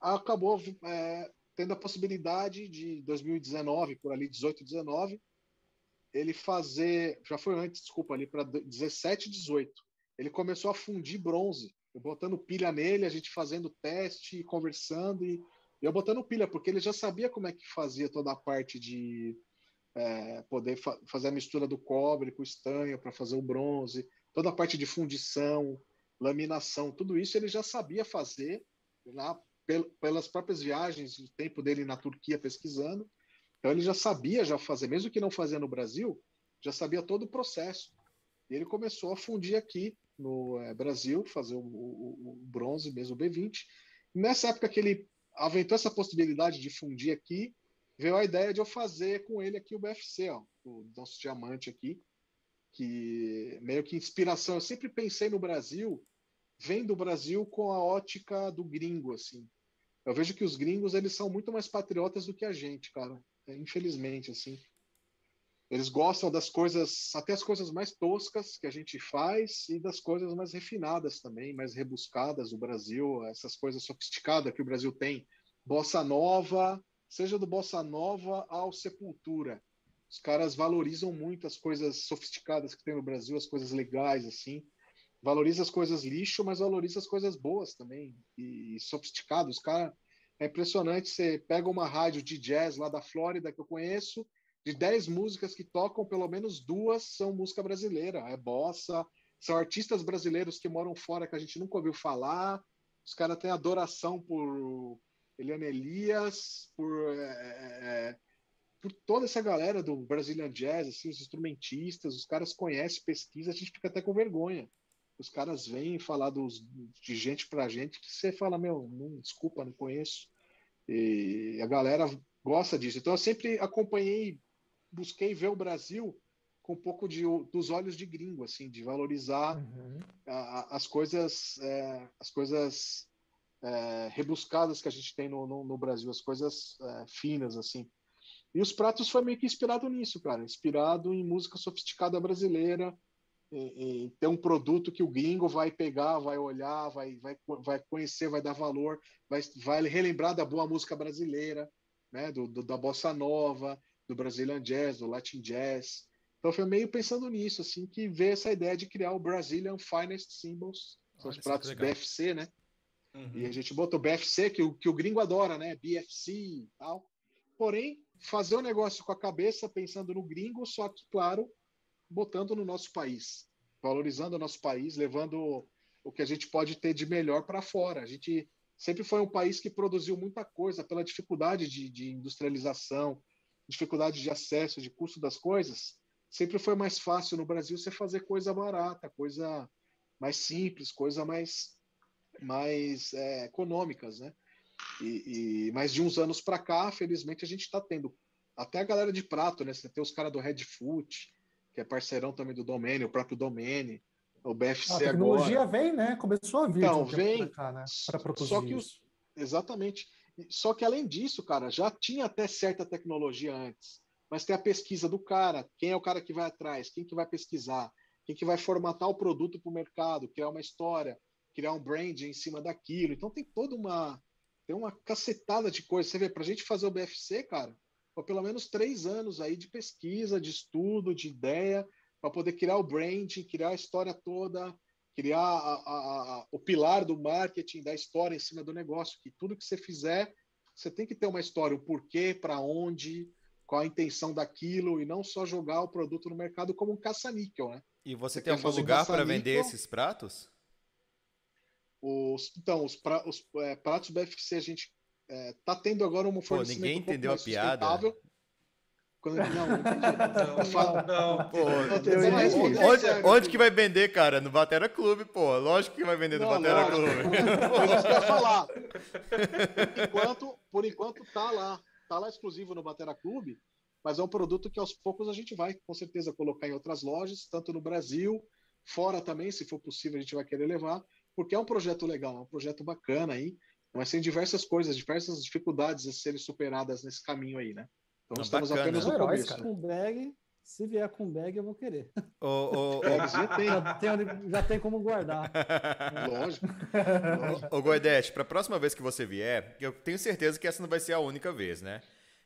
Acabou é, tendo a possibilidade de 2019, por ali 18, 19, ele fazer, já foi antes, desculpa, ali para 17, 18 ele começou a fundir bronze. Eu botando pilha nele, a gente fazendo teste, conversando e eu botando pilha, porque ele já sabia como é que fazia toda a parte de é, poder fa fazer a mistura do cobre com estanho para fazer o bronze, toda a parte de fundição, laminação, tudo isso ele já sabia fazer lá pel pelas próprias viagens, o tempo dele na Turquia pesquisando. Então ele já sabia já fazer, mesmo que não fazia no Brasil, já sabia todo o processo. E ele começou a fundir aqui no é, Brasil, fazer o, o, o, bronze mesmo, o B20. Nessa época que ele aventou essa possibilidade de fundir aqui, veio a ideia de eu fazer com ele aqui o BFC, ó, o nosso diamante aqui, que meio que inspiração. Eu sempre pensei no Brasil, vem do Brasil com a ótica do gringo, assim. Eu vejo que os gringos eles são muito mais patriotas do que a gente, cara. É, infelizmente, assim. Eles gostam das coisas, até as coisas mais toscas que a gente faz e das coisas mais refinadas também, mais rebuscadas do Brasil, essas coisas sofisticadas que o Brasil tem. Bossa nova, seja do bossa nova ao sepultura. Os caras valorizam muito as coisas sofisticadas que tem no Brasil, as coisas legais assim. Valoriza as coisas lixo, mas valoriza as coisas boas também e, e cara é impressionante, você pega uma rádio de jazz lá da Flórida que eu conheço, de 10 músicas que tocam, pelo menos duas são música brasileira, é bossa, são artistas brasileiros que moram fora que a gente nunca ouviu falar. Os caras têm adoração por Eliane Elias, por, é, é, é, por toda essa galera do Brazilian Jazz, assim, os instrumentistas, os caras conhecem, pesquisam, a gente fica até com vergonha. Os caras vêm falar dos, de gente pra gente que você fala, meu, não, desculpa, não conheço. E a galera gosta disso. Então eu sempre acompanhei busquei ver o Brasil com um pouco de, dos olhos de gringo, assim, de valorizar uhum. a, as coisas, é, as coisas é, rebuscadas que a gente tem no, no, no Brasil, as coisas é, finas, assim. E os pratos foi meio que inspirado nisso, cara. Inspirado em música sofisticada brasileira, em, em, ter um produto que o gringo vai pegar, vai olhar, vai, vai, vai conhecer, vai dar valor, vai, vai relembrar da boa música brasileira, né? Do, do, da bossa nova, do Brazilian Jazz, do Latin Jazz. Então foi meio pensando nisso, assim, que veio essa ideia de criar o Brazilian Finest Symbols, são os pratos BFC, né? Uhum. E a gente botou BFC, que o, que o gringo adora, né? BFC e tal. Porém, fazer o um negócio com a cabeça pensando no gringo, só que, claro, botando no nosso país, valorizando o nosso país, levando o que a gente pode ter de melhor para fora. A gente sempre foi um país que produziu muita coisa pela dificuldade de, de industrialização, dificuldade de acesso, de custo das coisas. Sempre foi mais fácil no Brasil você fazer coisa barata, coisa mais simples, coisa mais mais é, econômicas, né? E, e mais de uns anos para cá, felizmente a gente está tendo até a galera de prato, né? Você tem os caras do Red Foot, que é parceirão também do Domene, o próprio Domene, o BFC a tecnologia agora. vem, né? Começou a vir então, vem para né? produzir só que os, exatamente. Só que além disso, cara, já tinha até certa tecnologia antes, mas tem a pesquisa do cara, quem é o cara que vai atrás, quem que vai pesquisar, quem que vai formatar o produto para o mercado, criar uma história, criar um brand em cima daquilo. Então tem toda uma tem uma cacetada de coisas. Você vê, para a gente fazer o BFC, cara, foi pelo menos três anos aí de pesquisa, de estudo, de ideia, para poder criar o brand, criar a história toda, criar a, a, a, o pilar do marketing, da história em cima do negócio. Que tudo que você fizer, você tem que ter uma história, o porquê, para onde, qual a intenção daquilo, e não só jogar o produto no mercado como um caça-níquel, né? E você, você tem algum lugar para vender esses pratos? Os, então, os, pra, os é, pratos BFC a gente é, tá tendo agora um fornecimento Pô, ninguém entendeu a piada. Quando, não, não, não, não, pô, onde, onde, onde, que vai vender, cara? No Batera Clube, pô. Lógico que vai vender no Batera Clube. Por isso que eu ia falar. Por enquanto, por enquanto tá lá. Tá lá exclusivo no Batera Clube, mas é um produto que aos poucos a gente vai, com certeza, colocar em outras lojas, tanto no Brasil, fora também, se for possível, a gente vai querer levar porque é um projeto legal, é um projeto bacana aí, mas tem diversas coisas, diversas dificuldades a serem superadas nesse caminho aí, né? Então Não, estamos bacana. apenas no começo. Com bag, se vier com bag, eu vou querer. O, o, o... Já, tem. Já, tem, já tem como guardar. Lógico. Ô, Goidete, para a próxima vez que você vier, eu tenho certeza que essa não vai ser a única vez, né?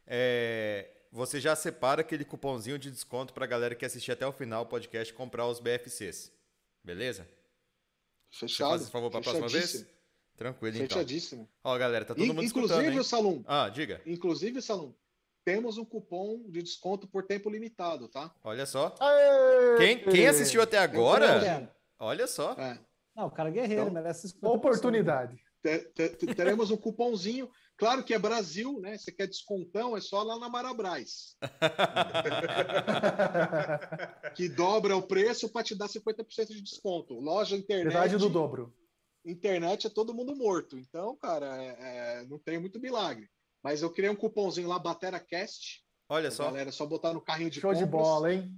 É, você já separa aquele cupomzinho de desconto para a galera que assistir até o final do podcast comprar os BFCs. Beleza? Fechado. Faz esse favor para a próxima vez? Tranquilo, então. Fechadíssimo. Ó, galera, tá todo mundo Inclusive, o Salum. Ah, diga. Inclusive, Salum, temos um cupom de desconto por tempo limitado, tá? Olha só. Quem, quem assistiu até agora, olha só. É. Não, o cara é guerreiro, então, merece Oportunidade. Teremos um cupomzinho. Claro que é Brasil, né? Você quer descontão, é só lá na Marabras. que dobra o preço para te dar 50% de desconto. Loja internet. Verdade do dobro. Internet é todo mundo morto. Então, cara, é, é, não tem muito milagre. Mas eu criei um cupomzinho lá, BateraCast. Olha só. Galera, é só botar no carrinho de Show compras. de bola, hein?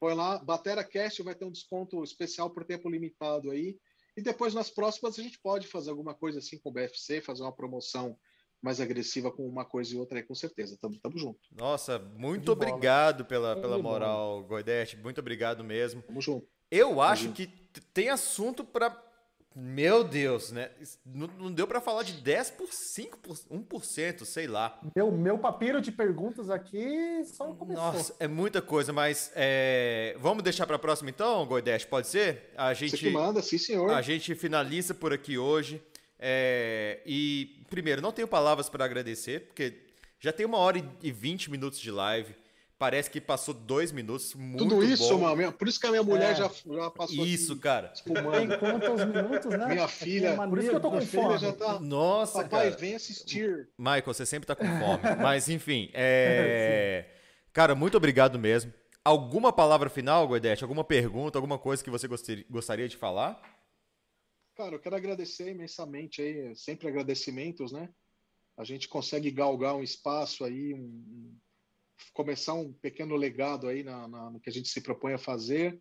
Põe lá, BateraCast vai ter um desconto especial por tempo limitado aí. E depois nas próximas a gente pode fazer alguma coisa assim com o BFC, fazer uma promoção mais agressiva com uma coisa e outra aí, com certeza. Tamo, tamo junto. Nossa, muito obrigado pela, pela moral, Goidete. Muito obrigado mesmo. Tamo junto. Eu acho que tem assunto para meu Deus, né? Não, não deu para falar de 10 por 5 por 1%, sei lá. Meu, meu papiro de perguntas aqui só começou. Nossa, é muita coisa, mas é... vamos deixar para a próxima então, Goidesh, pode ser? A gente Você que manda, sim, senhor. A gente finaliza por aqui hoje. É... E primeiro, não tenho palavras para agradecer, porque já tem uma hora e vinte minutos de live. Parece que passou dois minutos. Muito Tudo isso, bom. mano. Por isso que a minha mulher é. já, já passou. Isso, aqui, cara. Tem conta os minutos, né? Minha filha. Por isso que eu tô com fome. Já tá... Nossa, Papai, cara. vem assistir. Michael, você sempre tá com fome. Mas, enfim. É... cara, muito obrigado mesmo. Alguma palavra final, Goidete? Alguma pergunta, alguma coisa que você gostaria de falar? Cara, eu quero agradecer imensamente aí, sempre agradecimentos, né? A gente consegue galgar um espaço aí, um, começar um pequeno legado aí na, na, no que a gente se propõe a fazer.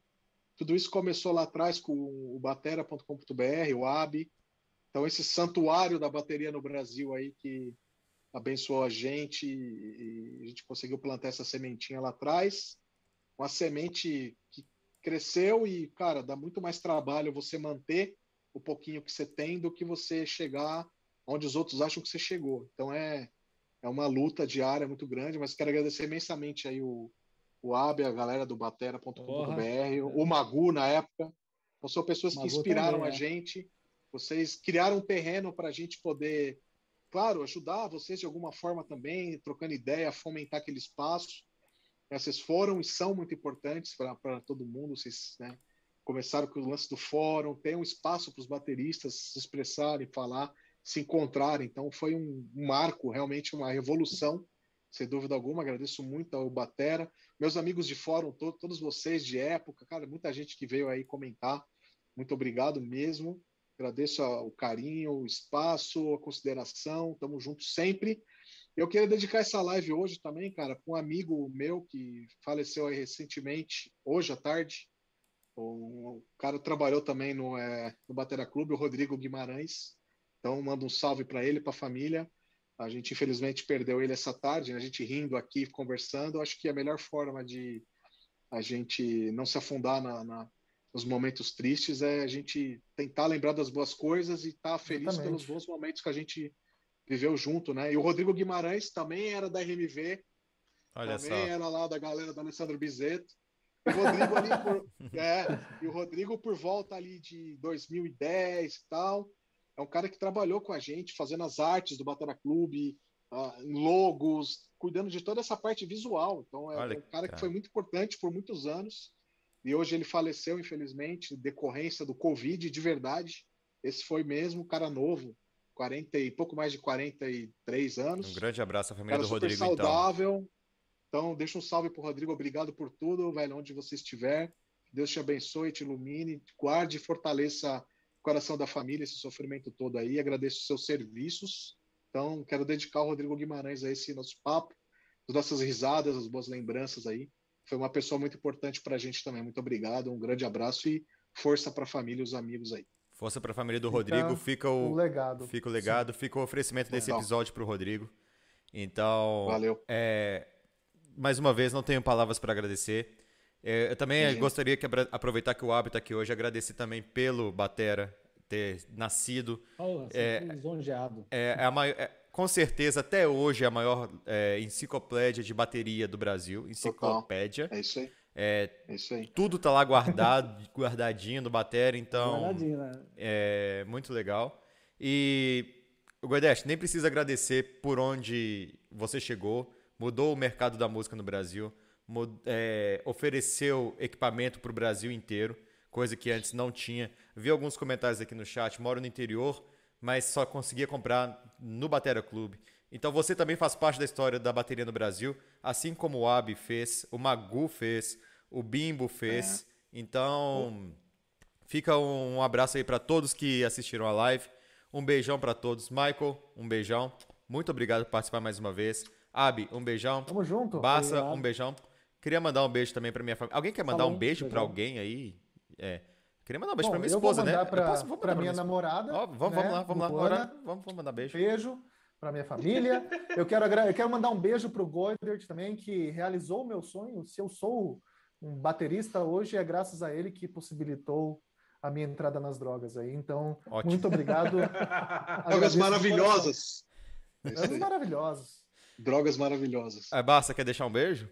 Tudo isso começou lá atrás com o batera.com.br, o AB. Então, esse santuário da bateria no Brasil aí que abençoou a gente e a gente conseguiu plantar essa sementinha lá atrás. Uma semente que cresceu e, cara, dá muito mais trabalho você manter o pouquinho que você tem do que você chegar onde os outros acham que você chegou. Então é, é uma luta diária muito grande, mas quero agradecer imensamente aí o, o AB, a galera do batera.com.br, o Magu na época. Então, são pessoas que inspiraram também, a é. gente. Vocês criaram um terreno para a gente poder, claro, ajudar vocês de alguma forma também, trocando ideia, fomentar aquele espaço. Vocês foram e são muito importantes para todo mundo. Vocês né, começaram com o lance do fórum, tem um espaço para os bateristas se expressarem, falar, se encontrarem. Então foi um, um marco, realmente uma revolução, sem dúvida alguma. Agradeço muito ao Batera, meus amigos de fórum, to todos vocês de época, cara, muita gente que veio aí comentar. Muito obrigado mesmo. Agradeço o carinho, o espaço, a consideração. Tamo juntos sempre. Eu queria dedicar essa live hoje também, cara, para um amigo meu que faleceu aí recentemente, hoje à tarde, o cara trabalhou também no, é, no Batera Clube, o Rodrigo Guimarães. Então, mando um salve para ele, para a família. A gente, infelizmente, perdeu ele essa tarde, né? a gente rindo aqui, conversando. Acho que a melhor forma de a gente não se afundar na, na, nos momentos tristes é a gente tentar lembrar das boas coisas e estar tá feliz Exatamente. pelos bons momentos que a gente viveu junto, né? E o Rodrigo Guimarães também era da RMV, Olha também só. era lá da galera do Alessandro Bizeto. O Rodrigo ali por, é, e o Rodrigo por volta ali de 2010 e tal. É um cara que trabalhou com a gente, fazendo as artes do Batera Clube, uh, logos, cuidando de toda essa parte visual. Então é Olha, um cara, cara que foi muito importante por muitos anos. E hoje ele faleceu, infelizmente, decorrência do Covid de verdade. Esse foi mesmo um cara novo, 40 e pouco mais de 43 anos. Um grande abraço à família do Rodrigo, então. saudável, então. Então, deixa um salve pro Rodrigo. Obrigado por tudo, velho, onde você estiver. Deus te abençoe, te ilumine, guarde e fortaleça coração da família, esse sofrimento todo aí. Agradeço os seus serviços. Então, quero dedicar ao Rodrigo Guimarães a esse nosso papo, as nossas risadas, as boas lembranças aí. Foi uma pessoa muito importante para a gente também. Muito obrigado, um grande abraço e força para a família e os amigos aí. Força para a família do Rodrigo. Fica o, o, legado. Fica o legado, Sim. fica o oferecimento desse episódio para o Rodrigo. Então, Valeu. É, mais uma vez, não tenho palavras para agradecer. É, eu também Sim. gostaria que aproveitar que o Ab está aqui hoje, agradecer também pelo Batera ter nascido. Oh, é, lisonjeado. É, é, a maior, é, com certeza, até hoje, é a maior é, enciclopédia de bateria do Brasil. Enciclopédia. Total. É isso aí. É, é isso aí. Tudo tá lá guardado, guardadinho do Batera, então. Guardadinho, né? É muito legal. E o Guedes, nem precisa agradecer por onde você chegou mudou o mercado da música no Brasil, é, ofereceu equipamento para o Brasil inteiro, coisa que antes não tinha. Vi alguns comentários aqui no chat, moro no interior, mas só conseguia comprar no Batera Clube. Então você também faz parte da história da bateria no Brasil, assim como o Abi fez, o Magu fez, o Bimbo fez. É. Então, fica um abraço aí para todos que assistiram a live. Um beijão para todos. Michael, um beijão. Muito obrigado por participar mais uma vez. Abi, um beijão. Tamo junto. Bassa, um beijão. Queria mandar um beijo também pra minha família. Alguém quer mandar Falou, um beijo para alguém aí? É. Queria mandar um beijo Bom, pra minha esposa, né? Pra, eu posso, vou pra minha namorada. Ó, vamos, né? vamos lá, vamos lá. Agora, vamos, vamos mandar beijo. Beijo para minha família. eu, quero, eu quero mandar um beijo pro Goidert também, que realizou o meu sonho. Se eu sou um baterista hoje, é graças a ele que possibilitou a minha entrada nas drogas aí. Então, Ótimo. muito obrigado. drogas maravilhosas. Drogas maravilhosas. Drogas maravilhosas. É, Basta, quer deixar um beijo?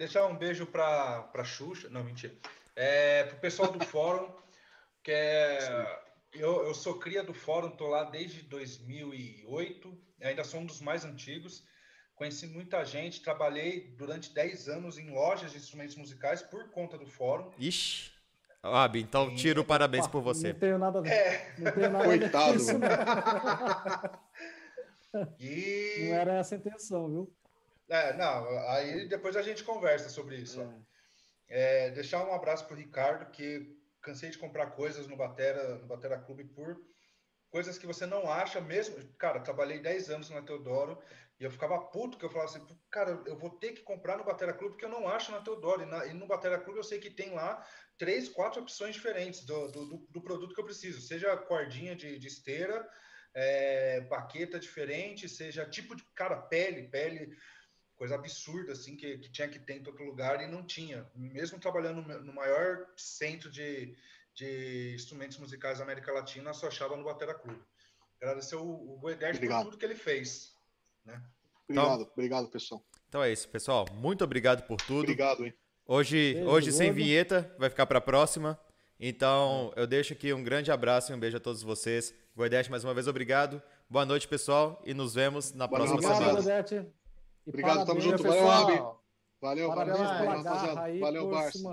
Deixar um beijo para pra Xuxa. Não, mentira. É, pro pessoal do fórum, que é. Eu, eu sou cria do fórum, tô lá desde 2008, ainda sou um dos mais antigos. Conheci muita gente, trabalhei durante 10 anos em lojas de instrumentos musicais por conta do fórum. Ixi. Abi, então tiro parabéns por você. Não tenho nada a ver. É. Não tenho nada Coitado. A ver E... Não era essa a intenção, viu? É, não, aí depois a gente conversa sobre isso. É. É, deixar um abraço para o Ricardo, que cansei de comprar coisas no Batera, no Batera Clube por coisas que você não acha mesmo. Cara, trabalhei 10 anos na Teodoro e eu ficava puto que eu falava assim, cara, eu vou ter que comprar no Batera Clube porque eu não acho na Teodoro. E, na, e no Batera Clube eu sei que tem lá três, quatro opções diferentes do, do, do, produto que eu preciso, seja cordinha de, de esteira, é, baqueta diferente, seja tipo de cara pele, pele coisa absurda assim que, que tinha que ter em todo lugar e não tinha. Mesmo trabalhando no maior centro de, de instrumentos musicais da América Latina, só achava no Batera Clube. Agradecer o, o Goedert por tudo que ele fez. Né? Obrigado, então, obrigado, pessoal. Então é isso, pessoal. Muito obrigado por tudo. Obrigado, hein? Hoje, beijo, hoje sem vinheta, vai ficar para a próxima. Então, eu deixo aqui um grande abraço e um beijo a todos vocês. Goedete, mais uma vez, obrigado. Boa noite, pessoal, e nos vemos na Boa próxima obrigado, semana. Obrigado, tamo junto. Valeu, Rabi. Valeu, parabéns valeu, pela garra aí, Valeu, Barça.